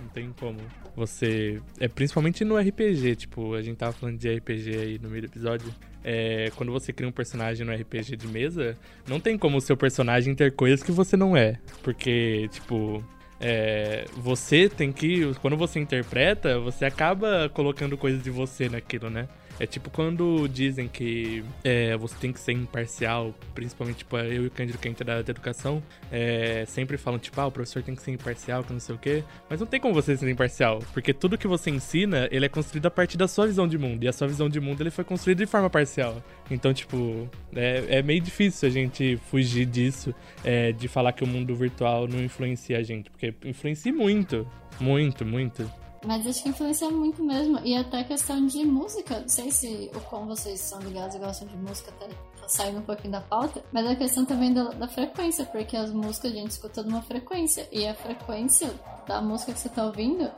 Não tem como. Você. É principalmente no RPG, tipo, a gente tava falando de RPG aí no meio do episódio. É, quando você cria um personagem no RPG de mesa, não tem como o seu personagem ter coisas que você não é. Porque, tipo, é, você tem que. Quando você interpreta, você acaba colocando coisas de você naquilo, né? É tipo quando dizem que é, você tem que ser imparcial, principalmente tipo, eu e o Cândido, que é da, da educação, é, sempre falam, tipo, ah, o professor tem que ser imparcial, que não sei o quê. Mas não tem como você ser imparcial, porque tudo que você ensina, ele é construído a partir da sua visão de mundo. E a sua visão de mundo, ele foi construído de forma parcial. Então, tipo, é, é meio difícil a gente fugir disso, é, de falar que o mundo virtual não influencia a gente, porque influencia muito. Muito, muito. Mas acho que influencia muito mesmo. E até questão de música. Não sei se o como vocês são ligados e gostam de música, até tá saindo um pouquinho da pauta. Mas a questão também da, da, frequência, porque as músicas a gente escuta numa frequência. E a frequência da música que você tá ouvindo,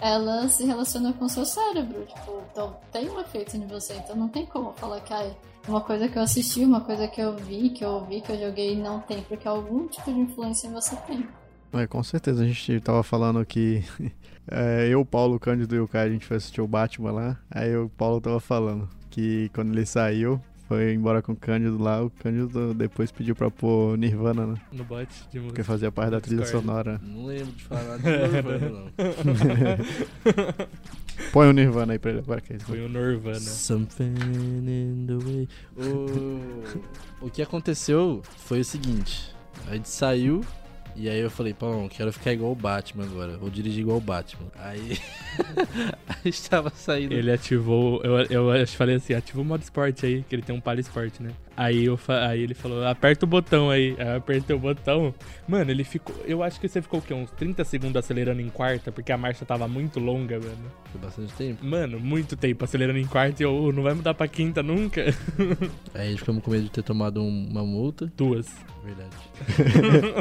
ela se relaciona com o seu cérebro. Tipo, então tem um efeito em você. Então não tem como falar que ah, uma coisa que eu assisti, uma coisa que eu vi, que eu ouvi, que eu joguei, não tem. Porque algum tipo de influência você tem. É, com certeza. A gente tava falando que é, eu, Paulo, Cândido e o Caio, a gente foi assistir o Batman lá. Aí o Paulo tava falando que quando ele saiu, foi embora com o Cândido lá. O Cândido depois pediu pra pôr Nirvana, né? No bot de música. Porque fazia parte da trilha sonora. Não lembro de falar de Nirvana, não. Põe o Nirvana aí pra ele agora que é isso. Põe o Nirvana. Something in the way. O, o que aconteceu foi o seguinte: a gente saiu e aí eu falei, pô, quero ficar igual o Batman agora. Vou dirigir igual o Batman. Aí a gente tava saindo. Ele ativou. Eu, eu falei assim, ativa o modo esporte aí, que ele tem um palio esporte, né? Aí, eu, aí ele falou, aperta o botão aí. Aí eu apertei o botão. Mano, ele ficou. Eu acho que você ficou o quê? Uns 30 segundos acelerando em quarta, porque a marcha tava muito longa, mano. Foi bastante tempo. Mano, muito tempo acelerando em quarta e eu não vai mudar pra quinta nunca. Aí a gente ficamos com medo de ter tomado uma multa. Duas. Verdade.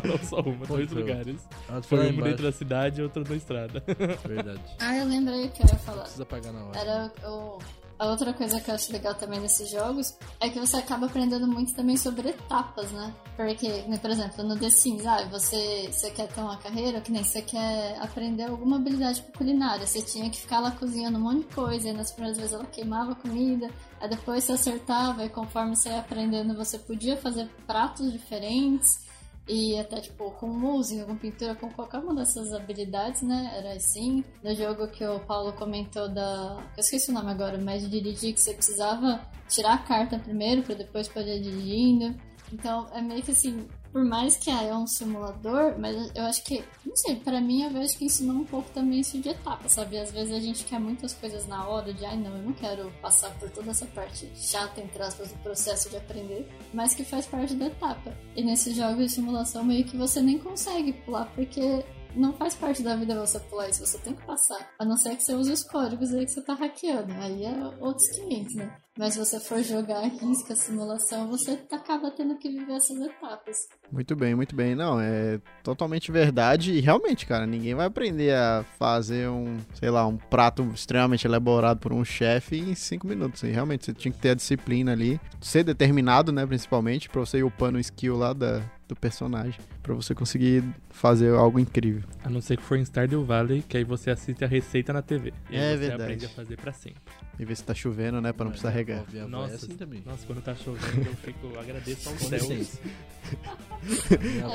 não só uma, Pô, dois foi. lugares. Ah, foi um dentro da cidade e outro na estrada. Verdade. Ah, eu lembrei o que eu ia falar. Precisa pagar na hora. Era o a outra coisa que eu acho legal também nesses jogos é que você acaba aprendendo muito também sobre etapas, né? Porque, né, por exemplo, no The Sims, ah, você, você quer ter uma carreira, que nem você quer aprender alguma habilidade culinária. Você tinha que ficar lá cozinhando um monte de coisa, e nas primeiras vezes ela queimava comida, aí depois você acertava, e conforme você ia aprendendo, você podia fazer pratos diferentes. E até, tipo, com música, com pintura, com qualquer uma dessas habilidades, né? Era assim. No jogo que o Paulo comentou da. Eu esqueci o nome agora, mas de dirigir, que você precisava tirar a carta primeiro para depois poder ir dirigindo. Então, é meio que assim, por mais que ah, é um simulador, mas eu acho que, não sei, para mim eu vejo que ensinou um pouco também isso de etapa, sabe? Às vezes a gente quer muitas coisas na hora de, ai não, eu não quero passar por toda essa parte chata, entre aspas, do processo de aprender, mas que faz parte da etapa. E nesses jogos de simulação meio que você nem consegue pular, porque não faz parte da vida você pular isso, você tem que passar. A não ser que você use os códigos aí que você tá hackeando. Aí é outros 500, né? Mas se você for jogar risca, simulação, você acaba tendo que viver essas etapas. Muito bem, muito bem. Não, é totalmente verdade. E realmente, cara, ninguém vai aprender a fazer um, sei lá, um prato extremamente elaborado por um chefe em cinco minutos. E realmente, você tinha que ter a disciplina ali, ser determinado, né, principalmente, pra você ir upando o skill lá da, do personagem para você conseguir fazer algo incrível. A não ser que for em Stardew Valley, que aí você assiste a receita na TV. E aí É você verdade. aprende a fazer pra sempre. E ver se tá chovendo, né, para não precisar regar. É Nossa, assim também. Nossa, quando tá chovendo, eu fico, agradeço ao Com céu.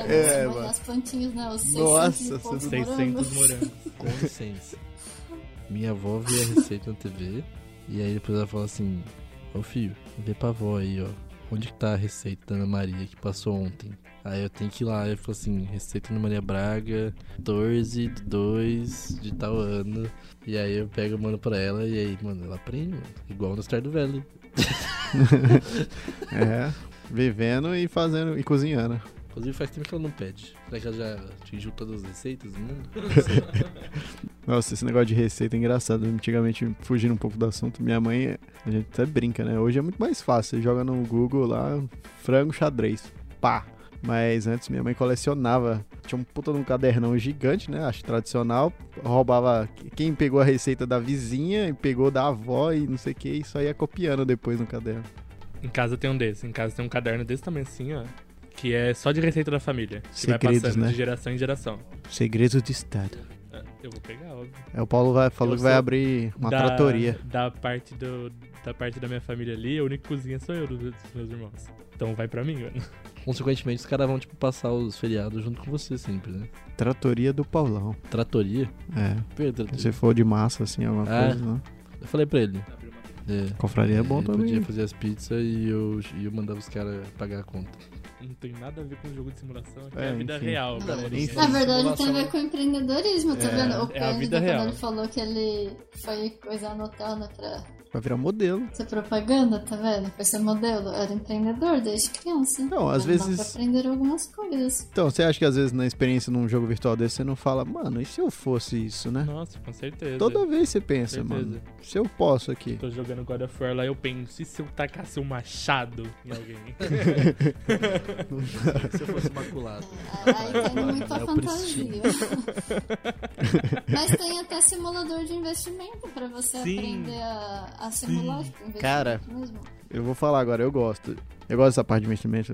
É, É, mano. as plantinhas, né? Os 600 Nossa, e poucos 600 morangos. morangos. com licença. Minha avó vê a receita na TV e aí depois ela fala assim: Ô filho, vê pra avó aí, ó. Onde que tá a receita da Ana Maria que passou ontem? Aí eu tenho que ir lá. Eu falo assim: receita Ana Maria Braga, 14 de 2 de tal ano. E aí eu pego mando pra ela e aí, mano, ela aprende, mano. Igual no Star do Velho. É, vivendo e fazendo e cozinhando. Inclusive faz tempo que ela não pede. Será que ela já atingiu todas as receitas do mundo? Nossa, esse negócio de receita é engraçado. Antigamente, fugindo um pouco do assunto, minha mãe, a gente até brinca, né? Hoje é muito mais fácil. Você joga no Google lá, frango xadrez. Pá! Mas antes minha mãe colecionava. Tinha um puta de um cadernão gigante, né? Acho tradicional. Roubava quem pegou a receita da vizinha e pegou da avó e não sei o que, e só ia copiando depois no caderno. Em casa tem um desse. Em casa tem um caderno desse tamanho assim, ó. Que é só de receita da família. Que vai Segredos, passando né? de geração em geração. Segredos de Estado. É, Eu vou pegar, óbvio. É, o Paulo vai, falou Eu que vai abrir uma da, tratoria. Da parte, do, da parte da minha família ali, a única cozinha sou eu dos dos meus irmãos. Então vai pra mim, mano. Consequentemente, os caras vão, tipo, passar os feriados junto com você sempre, né? Tratoria do Paulão. Tratoria? É. Pedro, Se for de massa, assim, alguma Ah. coisa, né? eu falei pra ele. É. Confraria é bom também. podia fazer as pizzas e eu, e eu mandava os caras pagar a conta. Não tem nada a ver com jogo de simulação. Aqui É, é, a vida enfim. real, enfim. Na verdade, tem a ver com empreendedorismo, tá É, vendo? O é vida quando ele falou que ele foi coisa anotando pra Vai virar modelo. ser propaganda, tá vendo? Foi ser modelo. Era empreendedor desde criança. Não, às Dá vezes- pra aprender algumas coisas. Então, você acha que às vezes na experiência num jogo virtual desse você não fala, mano, e se eu fosse isso, né? Nossa, com certeza. Toda vez você pensa, Certeza. mano, se eu posso aqui. Tô jogando God of War lá, eu penso, e se eu tacasse um machado em alguém? Se eu fosse maculado. Aí tem muito a É o fantasia. Mas tem até simulador de investimento pra você Sim. aprender a, a investimento Cara. Eu vou falar agora, eu gosto. Eu gosto dessa parte de investimento.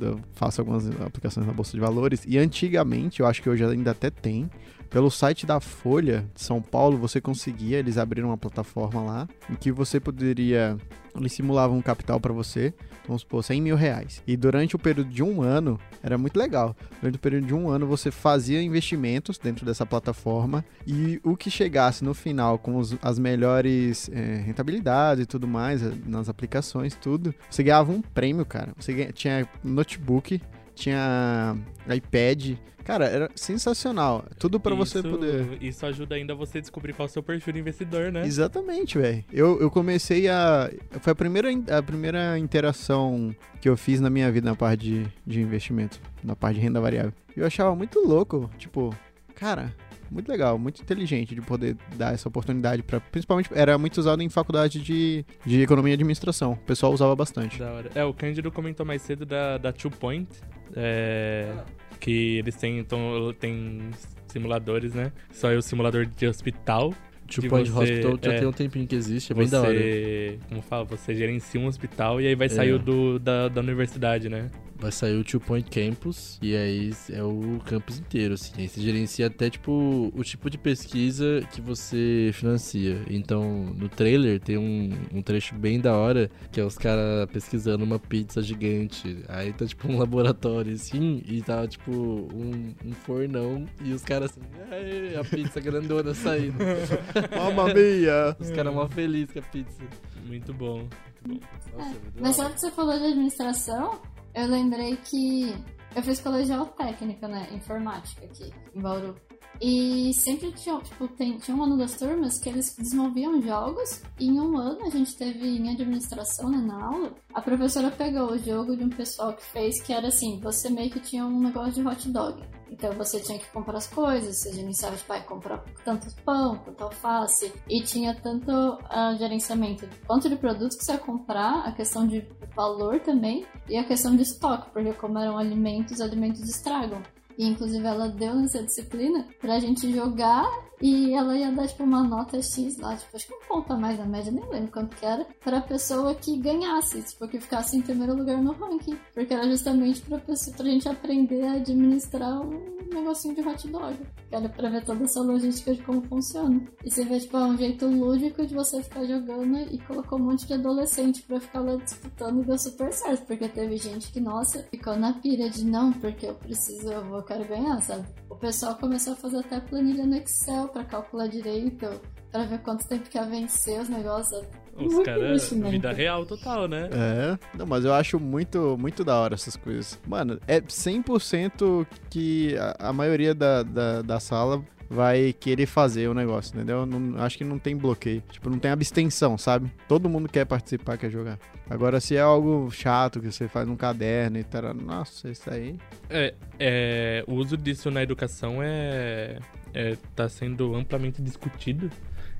Eu faço algumas aplicações na Bolsa de Valores. E antigamente, eu acho que hoje ainda até tem. Pelo site da Folha de São Paulo, você conseguia, eles abriram uma plataforma lá, em que você poderia. Eles simulavam um capital para você, vamos supor, 100 mil reais. E durante o período de um ano, era muito legal. Durante o período de um ano, você fazia investimentos dentro dessa plataforma e o que chegasse no final com os- as melhores é, rentabilidades e tudo mais, eh, nas aplicações, tudo, você ganhava um prêmio, cara. Você ganha- tinha notebook, tinha iPad. Cara, era sensacional. Tudo pra você poder. Isso ajuda ainda você descobrir qual é o seu perfil de investidor, né? Exatamente, velho. Eu, eu comecei a. Foi a primeira, a primeira interação que eu fiz na minha vida na parte de, de investimento, na parte de renda variável. E eu achava muito louco, tipo, cara, muito legal, muito inteligente de poder dar essa oportunidade para Principalmente era muito usado em faculdade de, de economia e administração. O pessoal usava bastante. É, o Cândido comentou mais cedo da, da Two Point, é, que eles têm, então, tem simuladores, né? Só é o simulador de hospital. Two De Point você- Hospital já é. tem um tempinho que existe, é bem da hora. Você, como fala, você gerencia um hospital e aí vai sair É. o do, da, da universidade, né? Vai sair o Two Point Campus e aí é o campus inteiro, assim. Aí você gerencia até, tipo, o tipo de pesquisa que você financia. Então, no trailer tem um, um trecho bem da hora, que é os caras pesquisando uma pizza gigante. Aí tá, tipo, um laboratório, assim, e tá, tipo, um, um fornão e os caras assim, "Aê, a pizza grandona saindo. Mamma mia! Os caras mó felizes com a pizza. Muito bom. Muito bom. Nossa, é Mas sabe que você falou de administração? Eu lembrei que eu fiz colegial técnico, né? Informática aqui, em Bauru. E sempre tinha, tipo, tem, tinha um ano das turmas que eles desenvolviam jogos. E em um ano a gente teve em administração, né, na aula. A professora pegou o jogo de um pessoal que fez que era assim: você meio que tinha um negócio de hot dog. Então você tinha que comprar as coisas, você gerenciava, tipo, ah, comprar tanto pão, tanto alface. E tinha tanto ah, gerenciamento quanto de produtos que você ia comprar, a questão de valor também, e a questão de estoque, porque como eram alimentos, alimentos estragam. E inclusive ela deu nessa disciplina pra gente jogar e ela ia dar, tipo, uma nota X lá, tipo, acho que um ponto a mais na média, nem lembro quanto que era, pra pessoa que ganhasse, tipo, que ficasse em primeiro lugar no ranking. Porque era justamente pra, pessoa, pra gente aprender a administrar um negocinho de hot dog. Era pra ver toda essa logística de como funciona. E você vê, tipo, é um jeito lúdico de você ficar jogando e colocou um monte de adolescente pra ficar lá disputando e deu super certo. Porque teve gente que, nossa, ficou na pira de não, porque eu preciso, eu vou, quero ganhar, sabe? O pessoal começou a fazer até planilha no Excel para calcular direito, para ver quanto tempo que ia vencer os negócios. Os caras, vida real total, né? É, não, mas eu acho muito, muito da hora essas coisas. Mano, é 100% que a, a maioria da, da, da sala vai querer fazer o negócio, entendeu? Não, acho que não tem bloqueio. Tipo, não tem abstenção, sabe? Todo mundo quer participar, quer jogar. Agora, se é algo chato que você faz num caderno e tal, nossa, isso aí. É, é, o uso disso na educação é, é tá sendo amplamente discutido.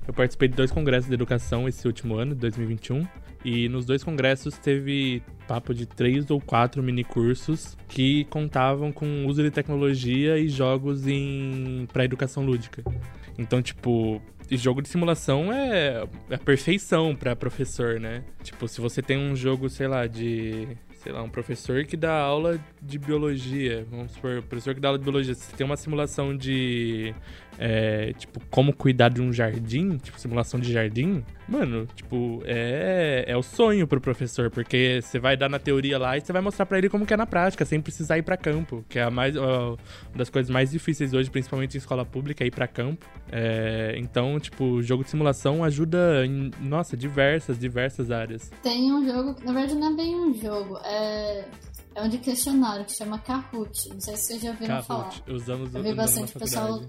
Eu participei de dois congressos de educação esse último ano, 2021, e nos dois congressos teve papo de três ou quatro mini cursos que contavam com uso de tecnologia e jogos em para educação lúdica. Então, tipo, jogo de simulação é, é a perfeição para professor, né? Tipo, se você tem um jogo, sei lá, de sei lá, um professor que dá aula de biologia, vamos supor, professor que dá aula de biologia, se tem uma simulação de é, tipo, como cuidar de um jardim, tipo, simulação de jardim, mano, tipo, é, é o sonho pro professor, porque você vai dar na teoria lá e você vai mostrar para ele como que é na prática, sem precisar ir para campo, que é a mais, uma das coisas mais difíceis hoje, principalmente em escola pública, é ir para campo. É, então, tipo, jogo de simulação ajuda em, nossa, diversas, diversas áreas. Tem um jogo, na verdade não é bem um jogo, é é um de questionário que chama Kahoot. Não sei se vocês já ouviram Kahoot. falar. Usamos, eu vi bastante pessoal.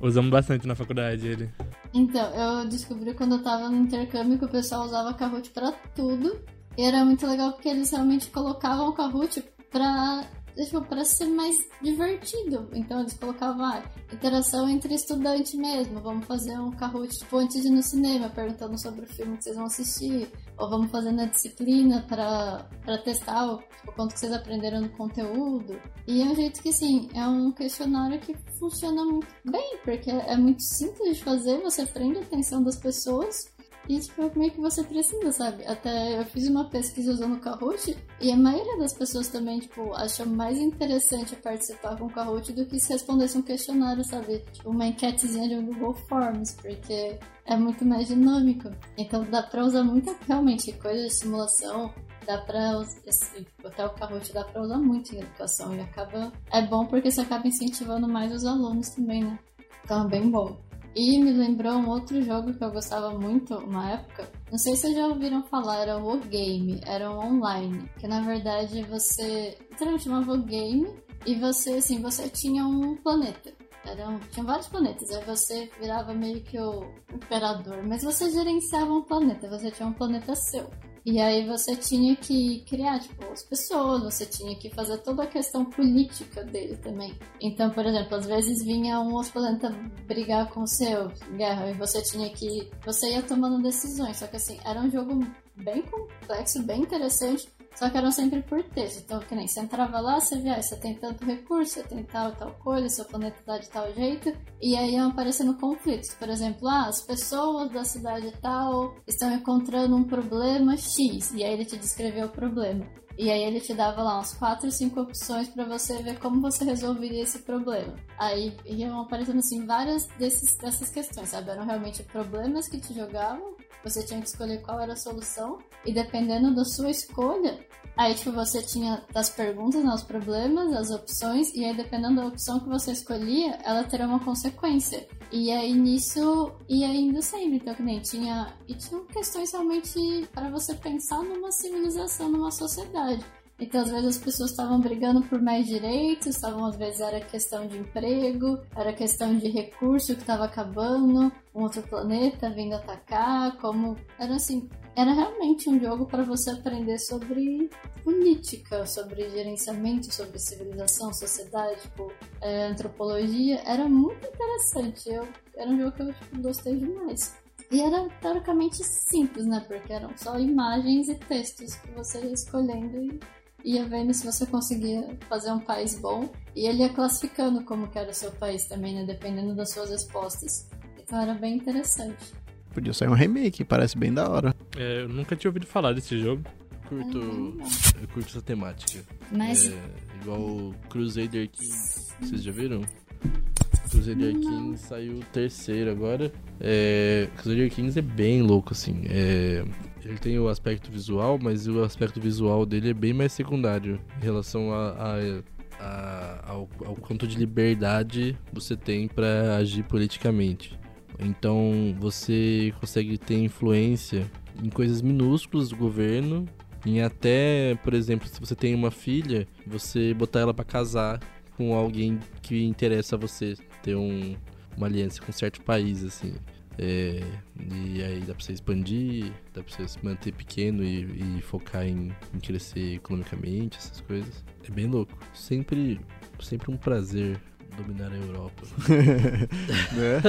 Usamos bastante na faculdade ele. Então, eu descobri quando eu tava no intercâmbio que o pessoal usava Kahoot pra tudo. E era muito legal porque eles realmente colocavam o Kahoot pra tipo, para ser mais divertido. Então eles colocavam ah, interação entre estudante mesmo. Vamos fazer um Kahoot tipo, antes de ir no cinema, perguntando sobre o filme que vocês vão assistir. Ou vamos fazer na disciplina para testar o tipo, quanto que vocês aprenderam no conteúdo. E é um jeito que, assim, é um questionário que funciona muito bem, porque é muito simples de fazer, você prende a atenção das pessoas e, tipo, é meio que você precisa, sabe? Até eu fiz uma pesquisa usando o Kahoot e a maioria das pessoas também, tipo, acham mais interessante participar com o Kahoot do que se respondesse um questionário, sabe? Tipo, uma enquetezinha de um Google Forms, porque é muito mais dinâmico. Então dá pra usar muita, realmente, coisa de simulação, dá pra esse, até o Kahoot dá pra usar muito em educação e acaba é bom porque você acaba incentivando mais os alunos também, né? Então é bem bom. E me lembrou um outro jogo que eu gostava muito uma época. Não sei se vocês já ouviram falar, era o Wargame, era um online. Que na verdade você. Literalmente uma Wargame e você, assim, você tinha um planeta. Eram, tinham vários planetas, aí você virava meio que o imperador, mas você gerenciava um planeta, você tinha um planeta seu. E aí você tinha que criar, tipo, as pessoas, você tinha que fazer toda a questão política dele também. Então, por exemplo, às vezes vinha um planeta brigar com o seu, guerra, e você tinha que. Você ia tomando decisões. Só que assim, era um jogo bem complexo, bem interessante. Só que eram sempre por texto. Então, que nem você entrava lá, você via, ah, você tem tanto recurso, você tem tal tal coisa, seu planeta tá de tal jeito. E aí iam aparecendo conflitos. Por exemplo, ah, as pessoas da cidade tal estão encontrando um problema X. E aí ele te descreveu o problema. E aí ele te dava lá umas 4, 5 opções para você ver como você resolveria esse problema. Aí iam aparecendo assim várias desses, dessas questões, sabe? Eram realmente problemas que te jogavam, você tinha que escolher qual era a solução, e dependendo da sua escolha, aí tipo, você tinha as perguntas, os problemas, as opções, e aí dependendo da opção que você escolhia, ela teria uma consequência. E aí nisso ia indo sempre, então que nem tinha. E tinham questões realmente para você pensar numa civilização, numa sociedade. Então, às vezes, as pessoas estavam brigando por mais direitos, estavam, às vezes, era questão de emprego, era questão de recurso que estava acabando, um outro planeta vindo atacar, como. Era assim. Era realmente um jogo para você aprender sobre política, sobre gerenciamento, sobre civilização, sociedade, tipo, é, antropologia. Era muito interessante. Eu, era um jogo que eu tipo, gostei demais. E era teoricamente simples, né? Porque eram só imagens e textos que você ia escolhendo e ia vendo se você conseguia fazer um país bom e ele ia classificando como que era o seu país também, né? Dependendo das suas respostas. Então era bem interessante. Podia sair um remake, parece bem da hora. É, eu nunca tinha ouvido falar desse jogo. Curto, eu curto essa temática. Mas É, igual o Crusader Kings. Vocês já viram? Crusader Kings saiu o terceiro agora. É, Crusader Kings é bem louco, assim. É, ele tem o aspecto visual, mas o aspecto visual dele é bem mais secundário em relação a, a- a- ao, ao quanto de liberdade você tem pra agir politicamente. Então você consegue ter influência em coisas minúsculas do governo, em até, por exemplo, se você tem uma filha, você botar ela pra casar com alguém que interessa a você, ter um, uma aliança com um certo país, assim. É, e aí dá pra você expandir, dá pra você se manter pequeno e, e focar em, em crescer economicamente, essas coisas. É bem louco. Sempre, sempre um prazer dominar a Europa. né?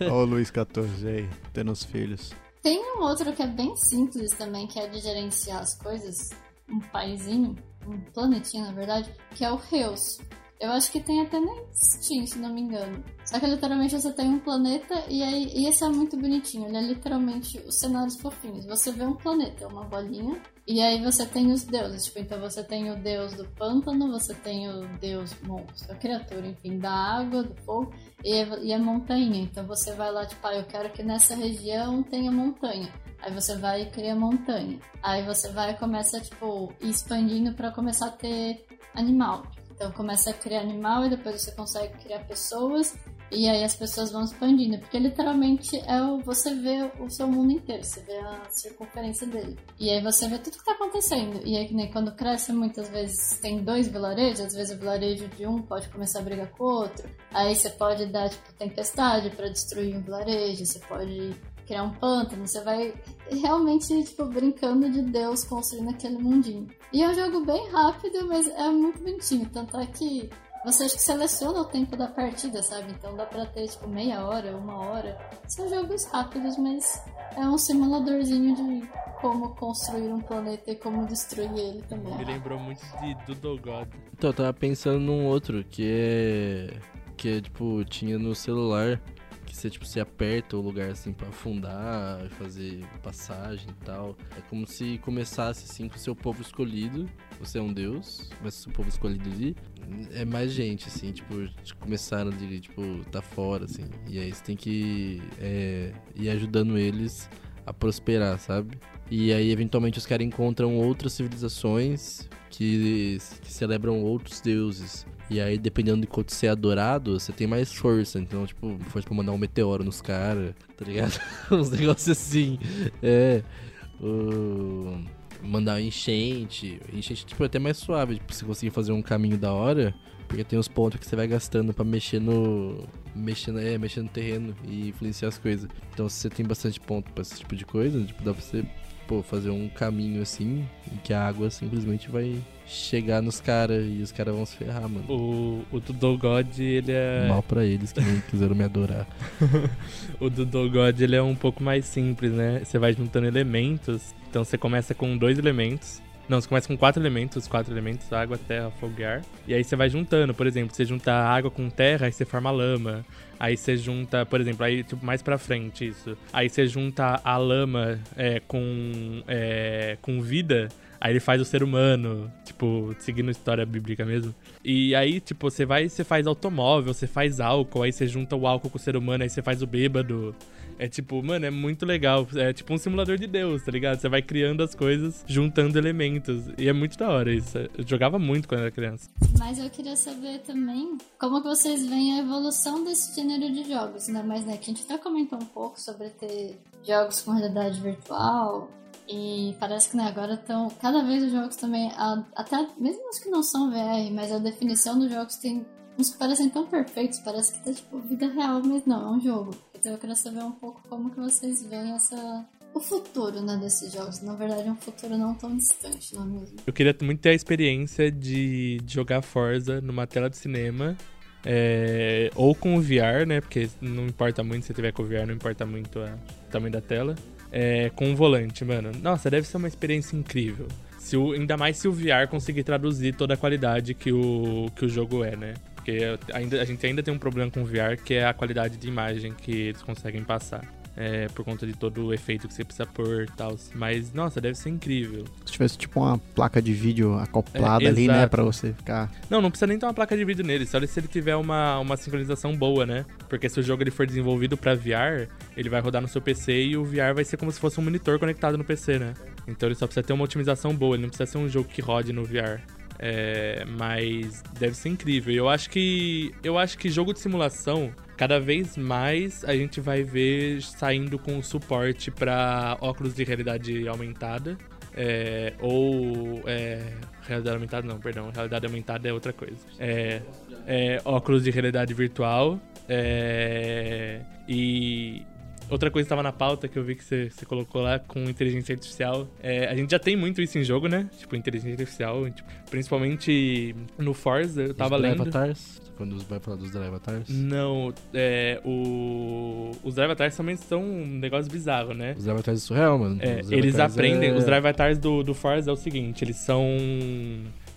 Olha o Luiz XIV aí, tendo os filhos. Tem um outro que é bem simples também, que é de gerenciar as coisas. Um paizinho, um planetinha, na verdade, que é o Reus. Eu acho que tem até na Steam, se não me engano. Só que literalmente você tem um planeta e aí e esse é muito bonitinho. Ele é literalmente os cenários fofinhos. Você vê um planeta, uma bolinha, e aí você tem os deuses. Tipo, então você tem o deus do pântano, você tem o deus monstro, a criatura, enfim, da água, do fogo e, e a montanha. Então você vai lá, tipo, ah, eu quero que nessa região tenha montanha. Aí você vai e cria montanha. Aí você vai e começa, tipo, expandindo para começar a ter animal. Então começa a criar animal e depois você consegue criar pessoas e aí as pessoas vão expandindo, porque literalmente é o, você vê o seu mundo inteiro, você vê a circunferência dele. E aí você vê tudo que tá acontecendo. E aí que nem quando cresce, muitas vezes tem dois vilarejos, às vezes o vilarejo de um pode começar a brigar com o outro. Aí você pode dar tipo tempestade para destruir um vilarejo, você pode criar um pântano, você vai realmente, tipo, brincando de Deus construindo aquele mundinho. E é um jogo bem rápido, mas é muito bonitinho. Tanto é que você acha que seleciona o tempo da partida, sabe? Então dá pra ter, tipo, meia hora, uma hora. São jogos rápidos, mas é um simuladorzinho de como construir um planeta e como destruir ele também. Me lembrou muito de Doodle God. Então, eu tava pensando num outro que é. Que é tipo, tinha no celular. Que você, tipo, você aperta o lugar assim pra afundar, fazer passagem e tal. É como se começasse assim com o seu povo escolhido. Você é um deus, mas o povo escolhido ali é mais gente, assim, tipo, começaram de, tipo, tá fora, assim. E aí você tem que é, ir ajudando eles a prosperar, sabe? E aí, eventualmente, os caras encontram outras civilizações que, que celebram outros deuses. E aí, dependendo de quanto você é adorado, você tem mais força. Então, tipo, foi pra mandar um meteoro nos caras, tá ligado? Uns negócios assim. É. Mandar enchente. Enchente, tipo, é até mais suave. Tipo, você conseguir fazer um caminho da hora. Porque tem os pontos que você vai gastando pra mexer no. Mexer, no- é, mexer no terreno e influenciar as coisas. Então, se você tem bastante ponto pra esse tipo de coisa, tipo, dá pra você pô, fazer um caminho assim, em que a água simplesmente vai chegar nos caras e os caras vão se ferrar, mano. O, o Doodle God, ele é. Mal pra eles que não quiseram me adorar. O Doodle God, ele é um pouco mais simples, né? Você vai juntando elementos. Então você começa com dois elementos. Não, você começa com quatro elementos, os quatro elementos, água, terra, fogo e ar. E aí você vai juntando, por exemplo, você junta água com terra, aí você forma lama. Aí você junta, por exemplo, aí tipo, mais pra frente isso. Aí você junta a lama é, com, é, com vida, aí ele faz o ser humano, tipo, seguindo história bíblica mesmo. E aí, tipo, você vai, você faz automóvel, você faz álcool, aí você junta o álcool com o ser humano, aí você faz o bêbado. É tipo, mano, é muito legal. É tipo um simulador de Deus, tá ligado? Você vai criando as coisas, juntando elementos. E é muito da hora isso. Eu jogava muito quando era criança. Mas eu queria saber também como que vocês veem a evolução desse gênero de jogos, né? Mas né, que a gente até comentou um pouco sobre ter jogos com realidade virtual e parece que né, agora estão cada vez os jogos também, até mesmo os que não são VR, mas a definição dos jogos tem uns que parecem tão perfeitos, parece que tá tipo vida real, mas não, é um jogo. Então eu queria saber um pouco como que vocês veem essa o futuro, né, desses jogos. Na verdade, é um futuro não tão distante, não é mesmo? Eu queria muito ter a experiência de, jogar Forza numa tela de cinema. é, ou com o VR, né? Porque não importa muito se tiver com o VR, não importa muito a- o tamanho da tela. É, com o volante, mano. Nossa, deve ser uma experiência incrível. Se o, ainda mais se o VR conseguir traduzir toda a qualidade que o, que o jogo é, né? Porque ainda, a gente ainda tem um problema com o VR, que é a qualidade de imagem que eles conseguem passar é, por conta de todo o efeito que você precisa pôr e tal. Mas, nossa, deve ser incrível. Se tivesse tipo uma placa de vídeo acoplada é, ali, né, pra você ficar. Não, não precisa nem ter uma placa de vídeo nele, só se ele tiver uma, uma sincronização boa, né? Porque se o jogo ele for desenvolvido para VR, ele vai rodar no seu PC e o VR vai ser como se fosse um monitor conectado no PC, né? Então ele só precisa ter uma otimização boa, ele não precisa ser um jogo que rode no VR. É, mas deve ser incrível. Eu acho que eu acho que jogo de simulação cada vez mais a gente vai ver saindo com suporte para óculos de realidade aumentada. É, ou é, realidade aumentada não, perdão, realidade aumentada é outra coisa. É, é óculos de realidade virtual é, e outra coisa que estava na pauta que eu vi que você, você colocou lá com inteligência artificial. É, a gente já tem muito isso em jogo, né? Tipo, inteligência artificial, tipo, principalmente no Forza, eu tava Os lendo. Avatars? Quando vai falar dos Drive Avatars? Não, é, o... os Drive Avatars também são um negócio bizarro, né? Os Drive Avatars é surreal, mano. É, eles aprendem, é... os Drive Avatars do, do Forza é o seguinte, eles são...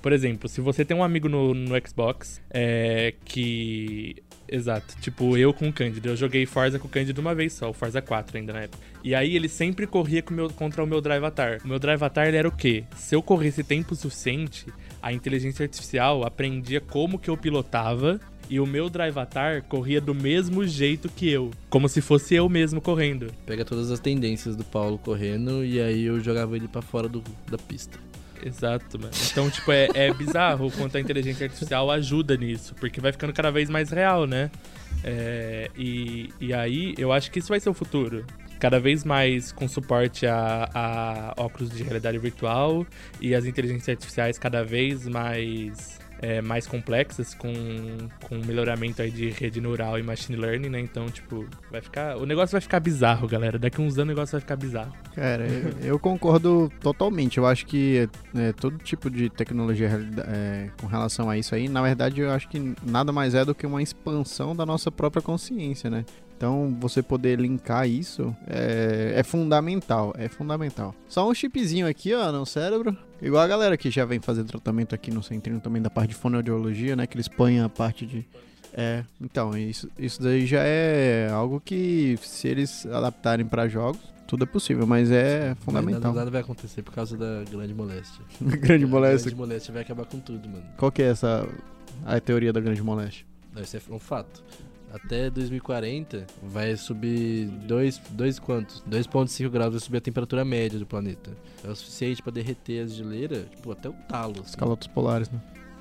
Por exemplo, se você tem um amigo no, no Xbox é, que Exato. Tipo, eu com o Cândido. Eu joguei Forza com o Cândido uma vez só, o Forza 4 ainda na época. E aí ele sempre corria com meu, contra o meu Drive Avatar. O meu Drive ele era o quê? Se eu corresse tempo suficiente, a inteligência artificial aprendia como que eu pilotava e o meu Drivatar corria do mesmo jeito que eu, como se fosse eu mesmo correndo. Pega todas as tendências do Paulo correndo e aí eu jogava ele para fora do, da pista. Exato, mano. Então, tipo, é, é bizarro o quanto a inteligência artificial ajuda nisso, porque vai ficando cada vez mais real, né? É, e, e aí, eu acho que isso vai ser o futuro cada vez mais com suporte a, a óculos de realidade virtual e as inteligências artificiais cada vez mais é, mais complexas com, com melhoramento aí de rede neural e machine learning, né? Então, tipo, vai ficar. O negócio vai ficar bizarro, galera. Daqui uns anos o negócio vai ficar bizarro. Cara, eu, concordo totalmente. Eu acho que é, todo tipo de tecnologia é, com relação a isso aí, na verdade, eu acho que nada mais é do que uma expansão da nossa própria consciência, né? Então, você poder linkar isso é, é, fundamental, é fundamental. Só um chipzinho aqui, ó, no cérebro. Igual a galera que já vem fazer tratamento aqui no centrinho também da parte de fonoaudiologia, né? Que eles põem a parte de... É, então, isso, isso daí já é algo que, se eles adaptarem para jogos, tudo é possível, mas é fundamental. Nada, nada vai acontecer por causa da grande moléstia. grande moléstia? A grande moléstia vai acabar com tudo, mano. Qual que é essa a teoria da grande moléstia? Isso é um fato até 2040 vai subir 2, dois quantos? 2.5 graus vai subir a temperatura média do planeta. É o suficiente para derreter as geleiras, tipo, até o talo. Assim. Os calotos polares, né?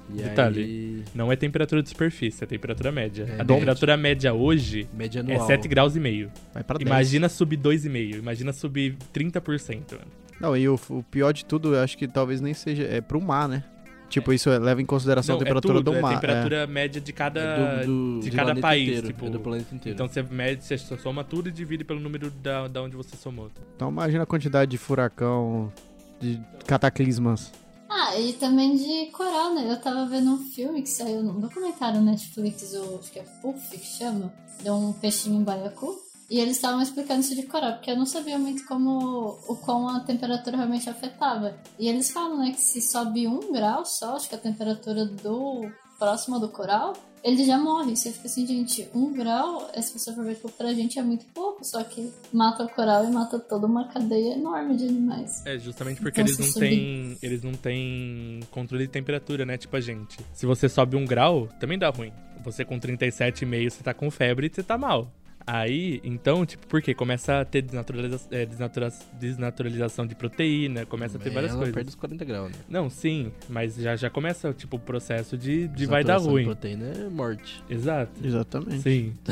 E Detalhe, aí... não é temperatura de superfície, é temperatura média. É, a temperatura média hoje média é 7 graus e meio. Vai pra Imagina 10. subir 2,5, imagina subir 30%. Mano. Não, e o, o pior de tudo, eu acho que talvez nem seja, é pro mar, né? Tipo, isso leva em consideração não, a temperatura é tudo, do mar. É a temperatura é. média de cada, é do, do, de cada país. Inteiro, tipo, é do planeta inteiro. Então você mede, você soma tudo e divide pelo número da, da onde você somou. Então imagina a quantidade de furacão, de cataclismas. Ah, e também de coral, né? Eu tava vendo um filme que saiu num documentário no Netflix, o, acho que é Puff que chama, de um peixinho em baiacu. E eles estavam explicando isso de coral, porque eu não sabia muito como o quão a temperatura realmente afetava. E eles falam, né, que se sobe um grau só, acho que a temperatura do próxima do coral, ele já morre. Você fica assim, gente, um grau, se você for ver pra gente é muito pouco, só que mata o coral e mata toda uma cadeia enorme de animais. É, justamente porque então, eles não têm. Eles não têm controle de temperatura, né? Tipo a gente. Se você sobe um grau, também dá ruim. Você com 37,5 você tá com febre e você tá mal. Aí, então, tipo, por quê? Começa a ter desnaturaliza é, desnatura desnaturalização de proteína, começa a ter várias ela coisas. perde os 40 graus, né? Não, sim, mas já, já começa, tipo, o processo de, de vai dar ruim. De proteína é morte. Exato. Exatamente. Sim.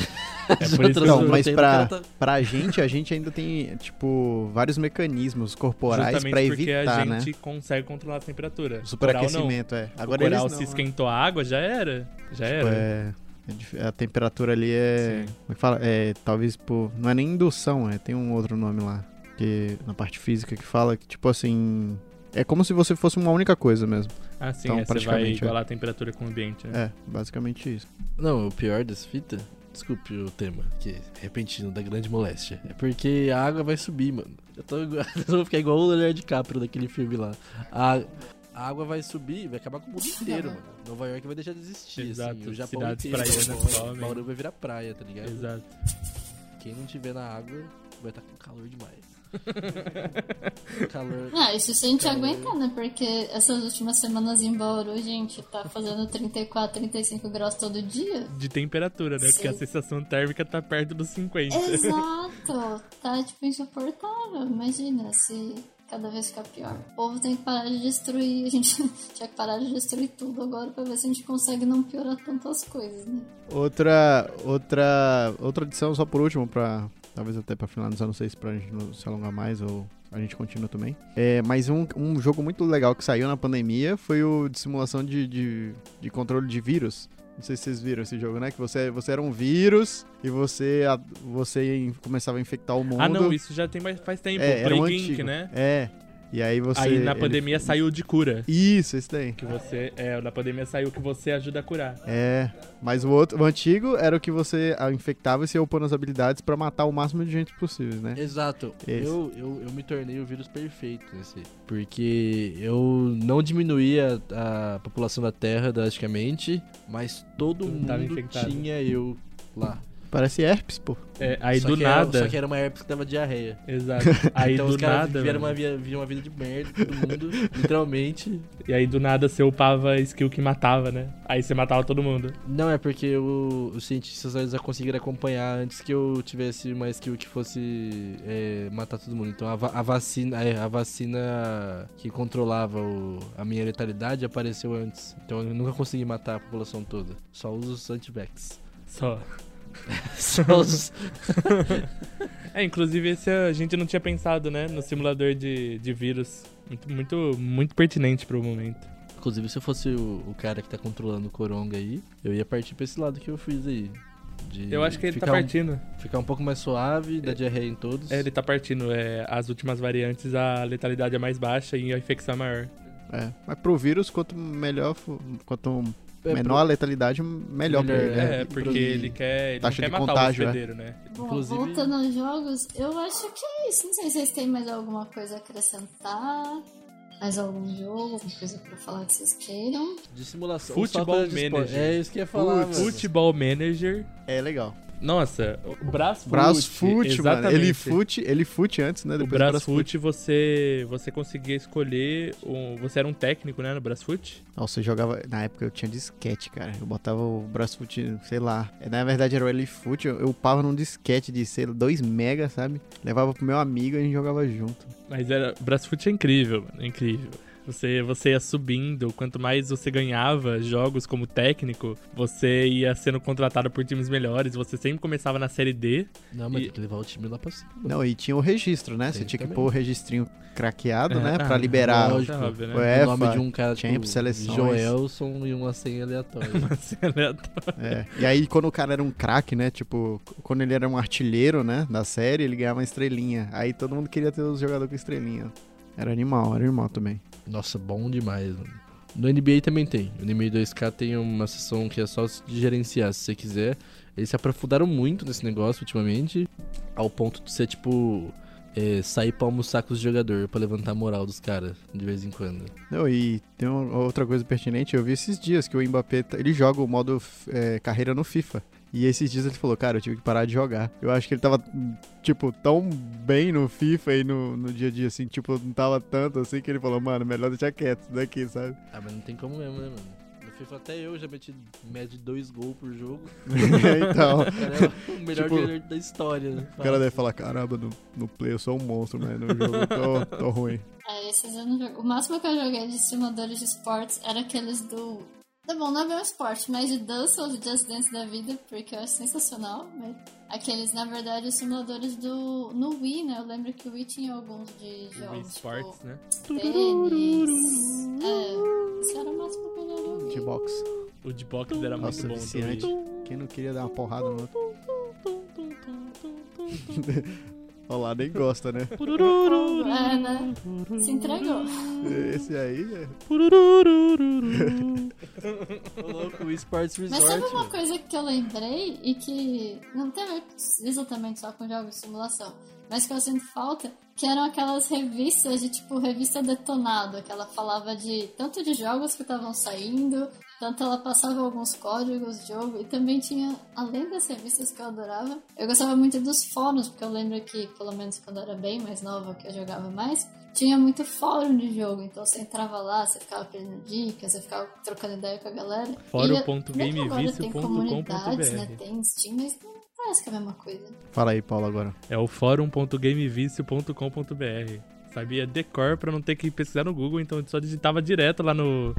é por isso Não, mas pra, tá... pra gente, a gente ainda tem, tipo, vários mecanismos corporais Justamente pra evitar, porque a né? gente consegue controlar a temperatura. Superaquecimento, é. Agora o coral se esquentou a água, já era. Já tipo, era. É... A temperatura ali é. Como é que fala? É, talvez por. Não é nem indução, é, tem um outro nome lá. Que, na parte física que fala que, tipo assim. É como se você fosse uma única coisa mesmo. Ah, sim, então, é, praticamente, você vai igualar é. a temperatura com o ambiente, né? É, basicamente isso. Não, o pior das fitas Desculpe o tema, que repentino da grande moléstia. É porque a água vai subir, mano. Eu, tô, eu vou ficar igual o Leonardo DiCaprio daquele filme lá. A, a água vai subir vai acabar com o mundo inteiro, mano. Nova York vai deixar de existir, Exato, assim. O Japão cidades inteiro praianas. Bauru vai virar praia, tá ligado? Exato. Quem não tiver na água vai estar com calor demais. calor. Ah, isso se a gente Calor. aguentar, né? Porque essas últimas semanas em Bauru, gente, tá fazendo 34, 35 graus todo dia. De temperatura, né? Porque a Sim. sensação térmica tá perto dos 50. Exato! Tá, tipo, insuportável. Imagina se cada vez ficar pior. O povo tem que parar de destruir. A gente tinha que parar de destruir tudo agora pra ver se a gente consegue não piorar tanto as coisas, né? Outra, outra, outra adição só por último, pra, talvez até pra finalizar, não sei se pra gente não se alongar mais ou a gente continua também. É, mas um, um jogo muito legal que saiu na pandemia foi o de simulação de, de, de controle de vírus. Não sei se vocês viram esse jogo, né? Que você, você era um vírus e você, a- você começava a infectar o mundo. Ah, não, isso já tem mais, faz tempo. é, era um Plague Inc, né? É. E aí você. Aí na ele- pandemia saiu de cura. Isso, esse daí. Que você. É, na pandemia saiu que você ajuda a curar. É, mas o outro, o antigo era o que você ah, infectava e ia upando as habilidades pra matar o máximo de gente possível, né? Exato. Esse. Eu, eu, eu me tornei o vírus perfeito nesse. Porque eu não diminuía a população da Terra drasticamente, mas todo mundo infectado. tinha eu lá. Parece herpes, pô. É, aí Só do que era- nada. só que era uma herpes que dava diarreia. Exato. Aí então do os caras nada. viveram uma, uma vida de merda, todo mundo, literalmente. E aí do nada você upava skill que matava, né? Aí você matava todo mundo. Não, é porque o- os cientistas eles já conseguiram acompanhar antes que eu tivesse uma skill que fosse é, matar todo mundo. Então a, a vacina, é, a vacina que controlava o- a minha letalidade apareceu antes. Então eu nunca consegui matar a população toda. Só uso os antivax. Só. É, inclusive esse a gente não tinha pensado, né? No simulador de, de vírus. Muito, muito, muito pertinente pro momento. Inclusive, se eu fosse o, o cara que tá controlando o Coronga aí, eu ia partir pra esse lado que eu fiz aí. De Eu acho que ele tá ficar um- partindo. ficar um pouco mais suave, dar diarreia em todos. É, ele tá partindo. É, as últimas variantes, a letalidade é mais baixa e a infecção é maior. É. Mas pro vírus, quanto melhor, quanto É, menor a letalidade, melhor, pra Melhor, ele. né? É, porque pro- ele quer, ele taxa quer de matar contágio, o é. hospedeiro, né? Bom, Inclusive- voltando aos jogos, eu acho que é isso. Não sei se vocês têm mais alguma coisa a acrescentar. Mais algum jogo, alguma coisa pra falar que vocês queiram. De simulação. Futebol pra Manager. É isso que eu ia falar, Putz. Futebol Manager. É legal. Nossa, o Brasfoot. Brasfoot, mano. Ele fute, ele fute antes, né? O Depois Brasfoot, você, você conseguia escolher. Um, você era um técnico, né, no Brasfoot? Nossa, eu jogava. Na época eu tinha disquete, cara. Eu botava o Brasfoot, sei lá. Na verdade era o Elifoot. Eu, eu upava num disquete de, sei lá, 2 mega, sabe? Levava pro meu amigo e a gente jogava junto. Mas era, Brasfoot é incrível, mano. É incrível. Você, você ia subindo, quanto mais você ganhava jogos como técnico, você ia sendo contratado por times melhores. Você sempre começava na série D. Não, mas E- tem que levar o time lá pra cima. Não, e tinha o registro, né? Você Tem tinha que também. pôr o registrinho craqueado, né? Ah, Pra liberar o lógico. é óbvio, né? O nome de um cara tipo seleções. Joelson e uma senha aleatória. Você é aleatório. É. E aí, quando o cara era um craque, né? Tipo, quando ele era um artilheiro, né? Da série, ele ganhava uma estrelinha. Aí todo mundo queria ter os jogadores com estrelinha. Era animal, era animal também. Nossa, bom demais, mano. No NBA também tem. O NBA 2K tem uma seção que é só de gerenciar, se você quiser. Eles se aprofundaram muito nesse negócio ultimamente, ao ponto de ser tipo. é, sair pra almoçar com os jogadores, pra levantar a moral dos caras, de vez em quando. Não, e tem uma outra coisa pertinente, eu vi esses dias que o Mbappé, tá- ele joga o modo é, carreira no FIFA. E esses dias ele falou, cara, eu tive que parar de jogar. Eu acho que ele tava, tipo, tão bem no FIFA e no, no dia a dia, assim, tipo, não tava tanto assim que ele falou, mano, melhor deixar quieto isso daqui, sabe? Ah, mas não tem como mesmo, né, mano? No FIFA até eu já meti média de dois gols por jogo. então, O cara é o melhor Tipo, jogador da história, né? o cara deve falar, caramba, no, no play eu sou um monstro, mas no jogo eu tô, tô ruim. É, esses eu não jogo. O máximo que eu joguei de simuladores de esportes era aqueles do. Tá bom, não é bem um esporte, mas de dança ou de Just Dance da vida, porque eu acho sensacional. Mas aqueles, na verdade, os simuladores do. No Wii, né? Eu lembro que o Wii tinha alguns de O Wii jogos. Sports, né? Tipo, tênis. É, esse era o máximo que eu já joguei. De box. O de box era Nossa, muito bom também. Quem não queria dar uma porrada no outro? Olha lá, nem gosta, né? É, né? Se entregou. Esse aí é. Ô, louco, o Esports Resort. Mas sabe uma coisa que eu lembrei e que não tem a ver exatamente só com jogos de simulação, mas que eu sinto falta, que eram aquelas revistas de tipo revista detonado, que ela falava de tanto de jogos que estavam saindo, tanto ela passava alguns códigos de jogo e também tinha, além das revistas que eu adorava, eu gostava muito dos fóruns, porque eu lembro que, pelo menos quando eu era bem mais nova, que eu jogava mais, tinha muito fórum de jogo, então você entrava lá, você ficava perdendo dicas, você ficava trocando ideia com a galera. E mesmo agora tem comunidades, né? fórum.gamevicio.com.br Tem Steam, mas não parece que é a mesma coisa. Fala aí, Paulo, agora. É o fórum.gamevicio.com.br. Sabia decor pra não ter que pesquisar no Google, então só digitava direto lá no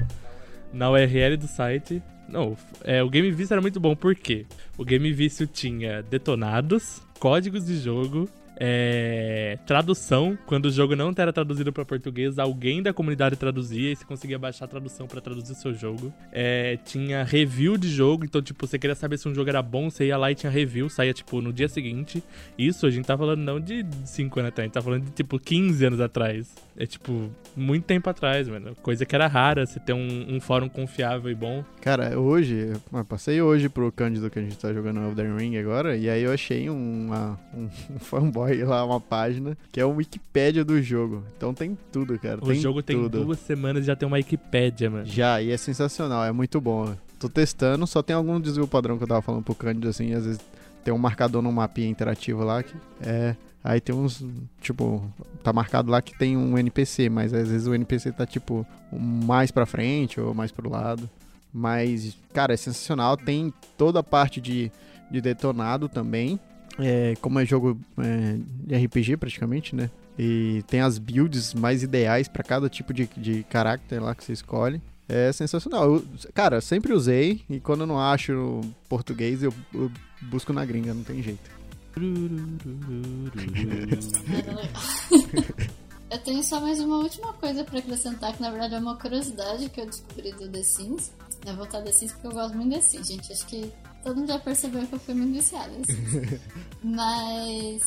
na URL do site. Não, é, o Game Vício era muito bom, por quê? O Game Vício tinha detonados, códigos de jogo, é, tradução. Quando o jogo não era traduzido para português, alguém da comunidade traduzia e você conseguia baixar a tradução para traduzir o seu jogo. É, tinha review de jogo, então, tipo, você queria saber se um jogo era bom, você ia lá e tinha review, saía, tipo, no dia seguinte. Isso a gente tá falando não de 5 anos atrás, a gente tá falando de, tipo, 15 anos atrás. É, tipo, muito tempo atrás, mano. Coisa que era rara, você ter um, um fórum confiável e bom. Cara, hoje, eu passei hoje pro Cândido que a gente tá jogando Elden Ring agora, e aí eu achei um, um fanboy lá, uma página, que é o Wikipédia do jogo. Então tem tudo, cara. O tem jogo tem tudo. duas semanas e já tem uma Wikipédia, mano. Já, e é sensacional, é muito bom. Tô testando, só tem algum desvio padrão que eu tava falando pro Cândido, assim, às vezes tem um marcador no mapinha interativo lá que é. Aí tem uns, tipo, tá marcado lá que tem um NPC, mas às vezes o NPC tá, tipo, mais pra frente ou mais pro lado. Mas, cara, é sensacional. Tem toda a parte de, de detonado também. É, como é jogo é, de RPG praticamente, né? E tem as builds mais ideais pra cada tipo de, de caráter lá que você escolhe. É sensacional. Eu, cara, sempre usei e quando eu não acho português eu, eu busco na gringa, não tem jeito. Eu tenho só mais uma última coisa pra acrescentar, que na verdade é uma curiosidade que eu descobri do The Sims. Eu vou voltar The Sims porque eu gosto muito de The Sims, gente. Acho que todo mundo já percebeu que eu fui muito viciada Sims. Mas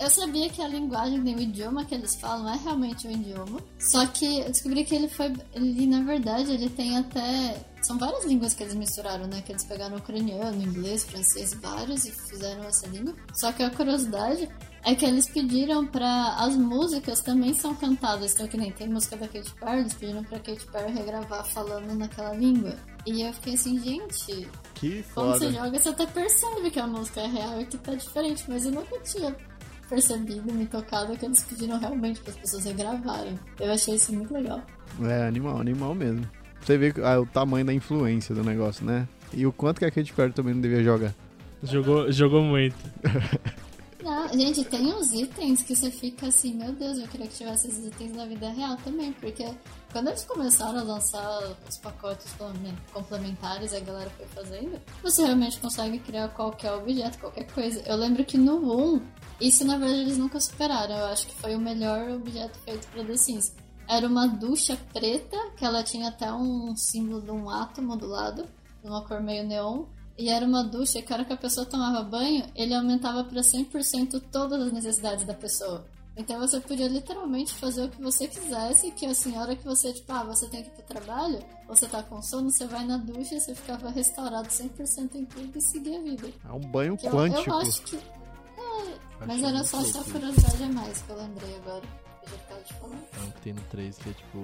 eu sabia que a linguagem, o idioma que eles falam é realmente um idioma. Só que eu descobri que ele foi. Ele, na verdade, ele tem até. São várias línguas que eles misturaram, né? Que eles pegaram ucraniano, inglês, francês, vários e fizeram essa língua. Só que a curiosidade é que eles pediram pra. As músicas também são cantadas. Então, que nem tem música da Katy Perry, eles pediram pra Katy Perry regravar falando naquela língua. E eu fiquei assim, gente, Que quando foda. você joga, você até percebe que a música é real e que tá diferente, mas eu nunca tinha percebido, me tocado que eles pediram realmente para as pessoas regravarem. Eu achei isso muito legal. É, animal, animal mesmo. Você vê ah, o tamanho da influência do negócio, né? E o quanto que a Katy Perry também não devia jogar. Jogou, jogou muito. Não, gente, tem uns itens que você fica assim, meu Deus, eu queria que tivesse esses itens na vida real também, porque quando eles começaram a lançar os pacotes complementares, a galera foi fazendo, você realmente consegue criar qualquer objeto, qualquer coisa. Eu lembro que no 1, isso na verdade eles nunca superaram, eu acho que foi o melhor objeto feito pra The Sims. Era uma ducha preta, que ela tinha até um símbolo de um átomo do lado, de uma cor meio neon, e era uma ducha que a hora que a pessoa tomava banho, ele aumentava para 100% todas as necessidades da pessoa. Então você podia literalmente fazer o que você quisesse, que assim, a hora que você, tipo, ah, você tem que ir pro trabalho, você tá com sono, você vai na ducha, você ficava restaurado 100% em tudo e seguia a vida. É um banho Que eu, quântico. eu acho que. É, mas Achei era só essa curiosidade a mais que eu lembrei agora. Eu já ficava. É um que tem no 3 que é tipo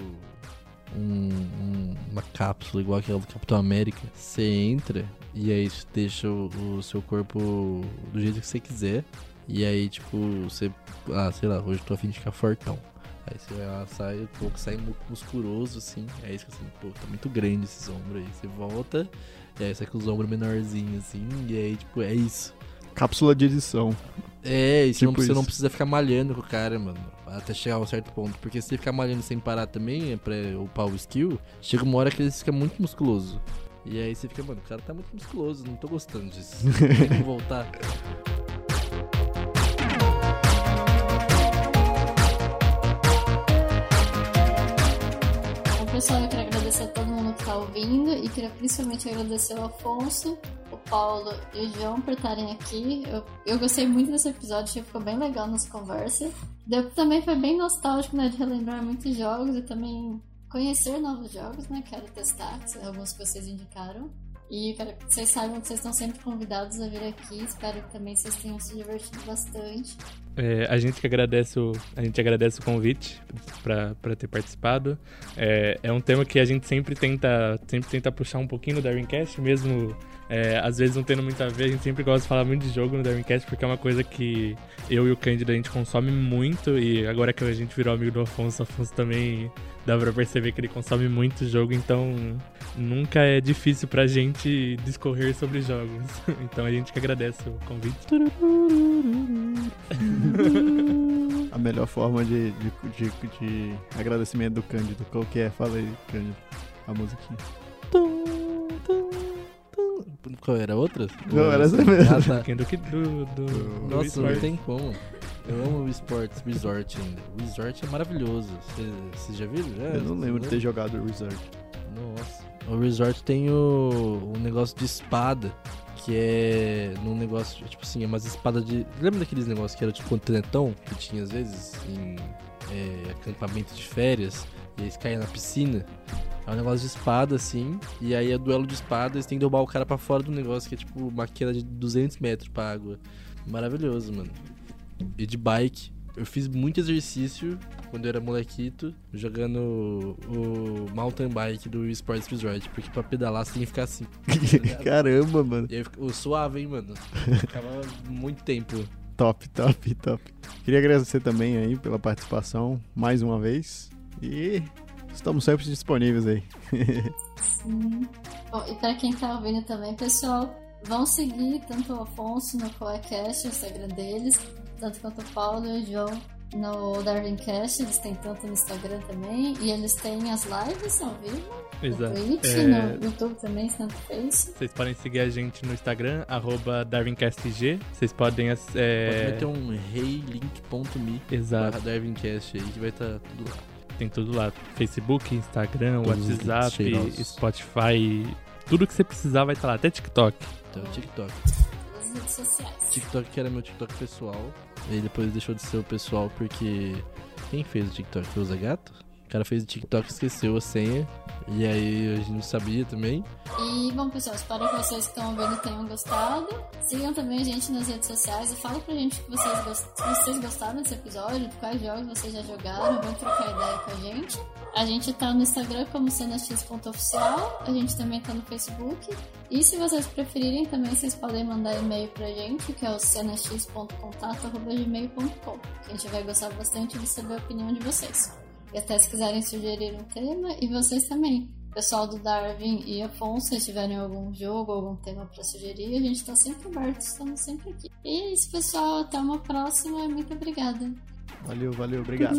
um- um- uma cápsula igual aquela do Capitão América. Você entra e aí você deixa o, o seu corpo do jeito que você quiser. E aí, tipo, você. Ah, sei lá, hoje eu tô afim de ficar fortão. Aí você vai lá, sai, o pouco sai mu- musculoso, assim. Aí você fica assim, pô, tá muito grande esses ombros aí. Você volta, e aí sai com os ombros menorzinhos, assim. E aí, tipo, é isso. Cápsula de edição. É, e você, não, Tipo você não isso. precisa ficar malhando com o cara, mano. Até chegar a um certo ponto. Porque se você ficar malhando sem parar também, é pra upar o skill, chega uma hora que ele fica muito musculoso. E aí você fica, mano, o cara tá muito musculoso, não tô gostando disso. Tem que voltar. Pessoal, eu quero agradecer a todo mundo que está ouvindo e queria principalmente agradecer o Afonso, o Paulo e o João por estarem aqui. Eu, eu gostei muito desse episódio, achei que ficou bem legal nossa conversa. Deu, também foi bem nostálgico, né, de relembrar muitos jogos e também conhecer novos jogos, né? Quero testar, alguns que vocês indicaram. E quero que vocês saibam que vocês estão sempre convidados a vir aqui. Espero que também vocês tenham se divertido bastante. É, a gente que agradece o, a gente agradece o convite para ter participado. É, é um tema que a gente sempre tenta, sempre tenta puxar um pouquinho no Darwincast, mesmo é, às vezes não tendo muito a ver, a gente sempre gosta de falar muito de jogo no Darwincast, porque é uma coisa que eu e o Cândido a gente consome muito, e agora que a gente virou amigo do Afonso, o Afonso também dá pra perceber que ele consome muito jogo, então nunca é difícil pra gente discorrer sobre jogos. Então a gente que agradece o convite. a melhor forma de, de, de, de agradecimento do Cândido, qual que é? Fala aí, Cândido, a musiquinha. Qual era? Outra? Não, era essa mesmo. Ah, tá. do, do, do, Nossa, não tem como. Eu amo o Esports Resort ainda. O Resort é maravilhoso. Vocês já viram? Já? Eu não lembro de ter jogado o Resort. Nossa. O Resort tem o, o negócio de espada, que é num negócio, tipo assim, é umas espadas de. Lembra daqueles negócios que era tipo um trenetão que tinha às vezes em é, acampamento de férias? E eles caem na piscina. É um negócio de espada, assim. E aí é duelo de espadas, tem que derrubar o cara pra fora do negócio, que é tipo uma queda de 200 metros pra água. Maravilhoso, mano. E de bike. Eu fiz muito exercício quando eu era molequito, jogando o, mountain bike do Sports Resort. Porque pra pedalar você tem que ficar assim. Tá Caramba, mano. E aí o suave, hein, mano. Ficava muito tempo. Top, top, top. Queria agradecer também aí pela participação mais uma vez. E Estamos sempre disponíveis aí. Sim. Bom, e para quem tá ouvindo também, pessoal, vão seguir tanto o Afonso no Coecast, o Instagram deles, tanto quanto o Paulo e o João no Darwincast, eles têm tanto no Instagram também, e eles têm as lives ao vivo. Exato. No Twitch, é... no YouTube também, no Face. Vocês podem seguir a gente no Instagram, arroba DarwinCastG. Vocês podem. É... Pode meter um heylink.me Exato. Darwincast aí que vai estar tá tudo lá tem tudo lá. Facebook, Instagram, Todos WhatsApp, Spotify. Tudo que você precisar vai estar tá lá. Até TikTok. Então, TikTok. As redes sociais. TikTok que era meu TikTok pessoal. E depois deixou de ser o pessoal porque. Quem fez o TikTok? Foi o Zagato? O cara fez o TikTok, esqueceu a senha. E aí a gente não sabia também. E bom, pessoal, espero que vocês que estão ouvindo tenham gostado. Sigam também a gente nas redes sociais e falem pra gente que vocês, gost... vocês gostaram desse episódio, quais jogos vocês já jogaram, vão trocar ideia com a gente. A gente tá no Instagram como cenax.oficial, a gente também tá no Facebook. E se vocês preferirem, também vocês podem mandar e-mail pra gente, que é o cenax.contato.gmail.com. A gente vai gostar bastante de saber a opinião de vocês. E até se quiserem sugerir um tema, e vocês também. Pessoal do Darwin e Afonso, se tiverem algum jogo, algum tema para sugerir, a gente está sempre aberto, estamos sempre aqui. E é isso, pessoal. Até uma próxima e muito obrigada. Valeu, valeu, obrigado.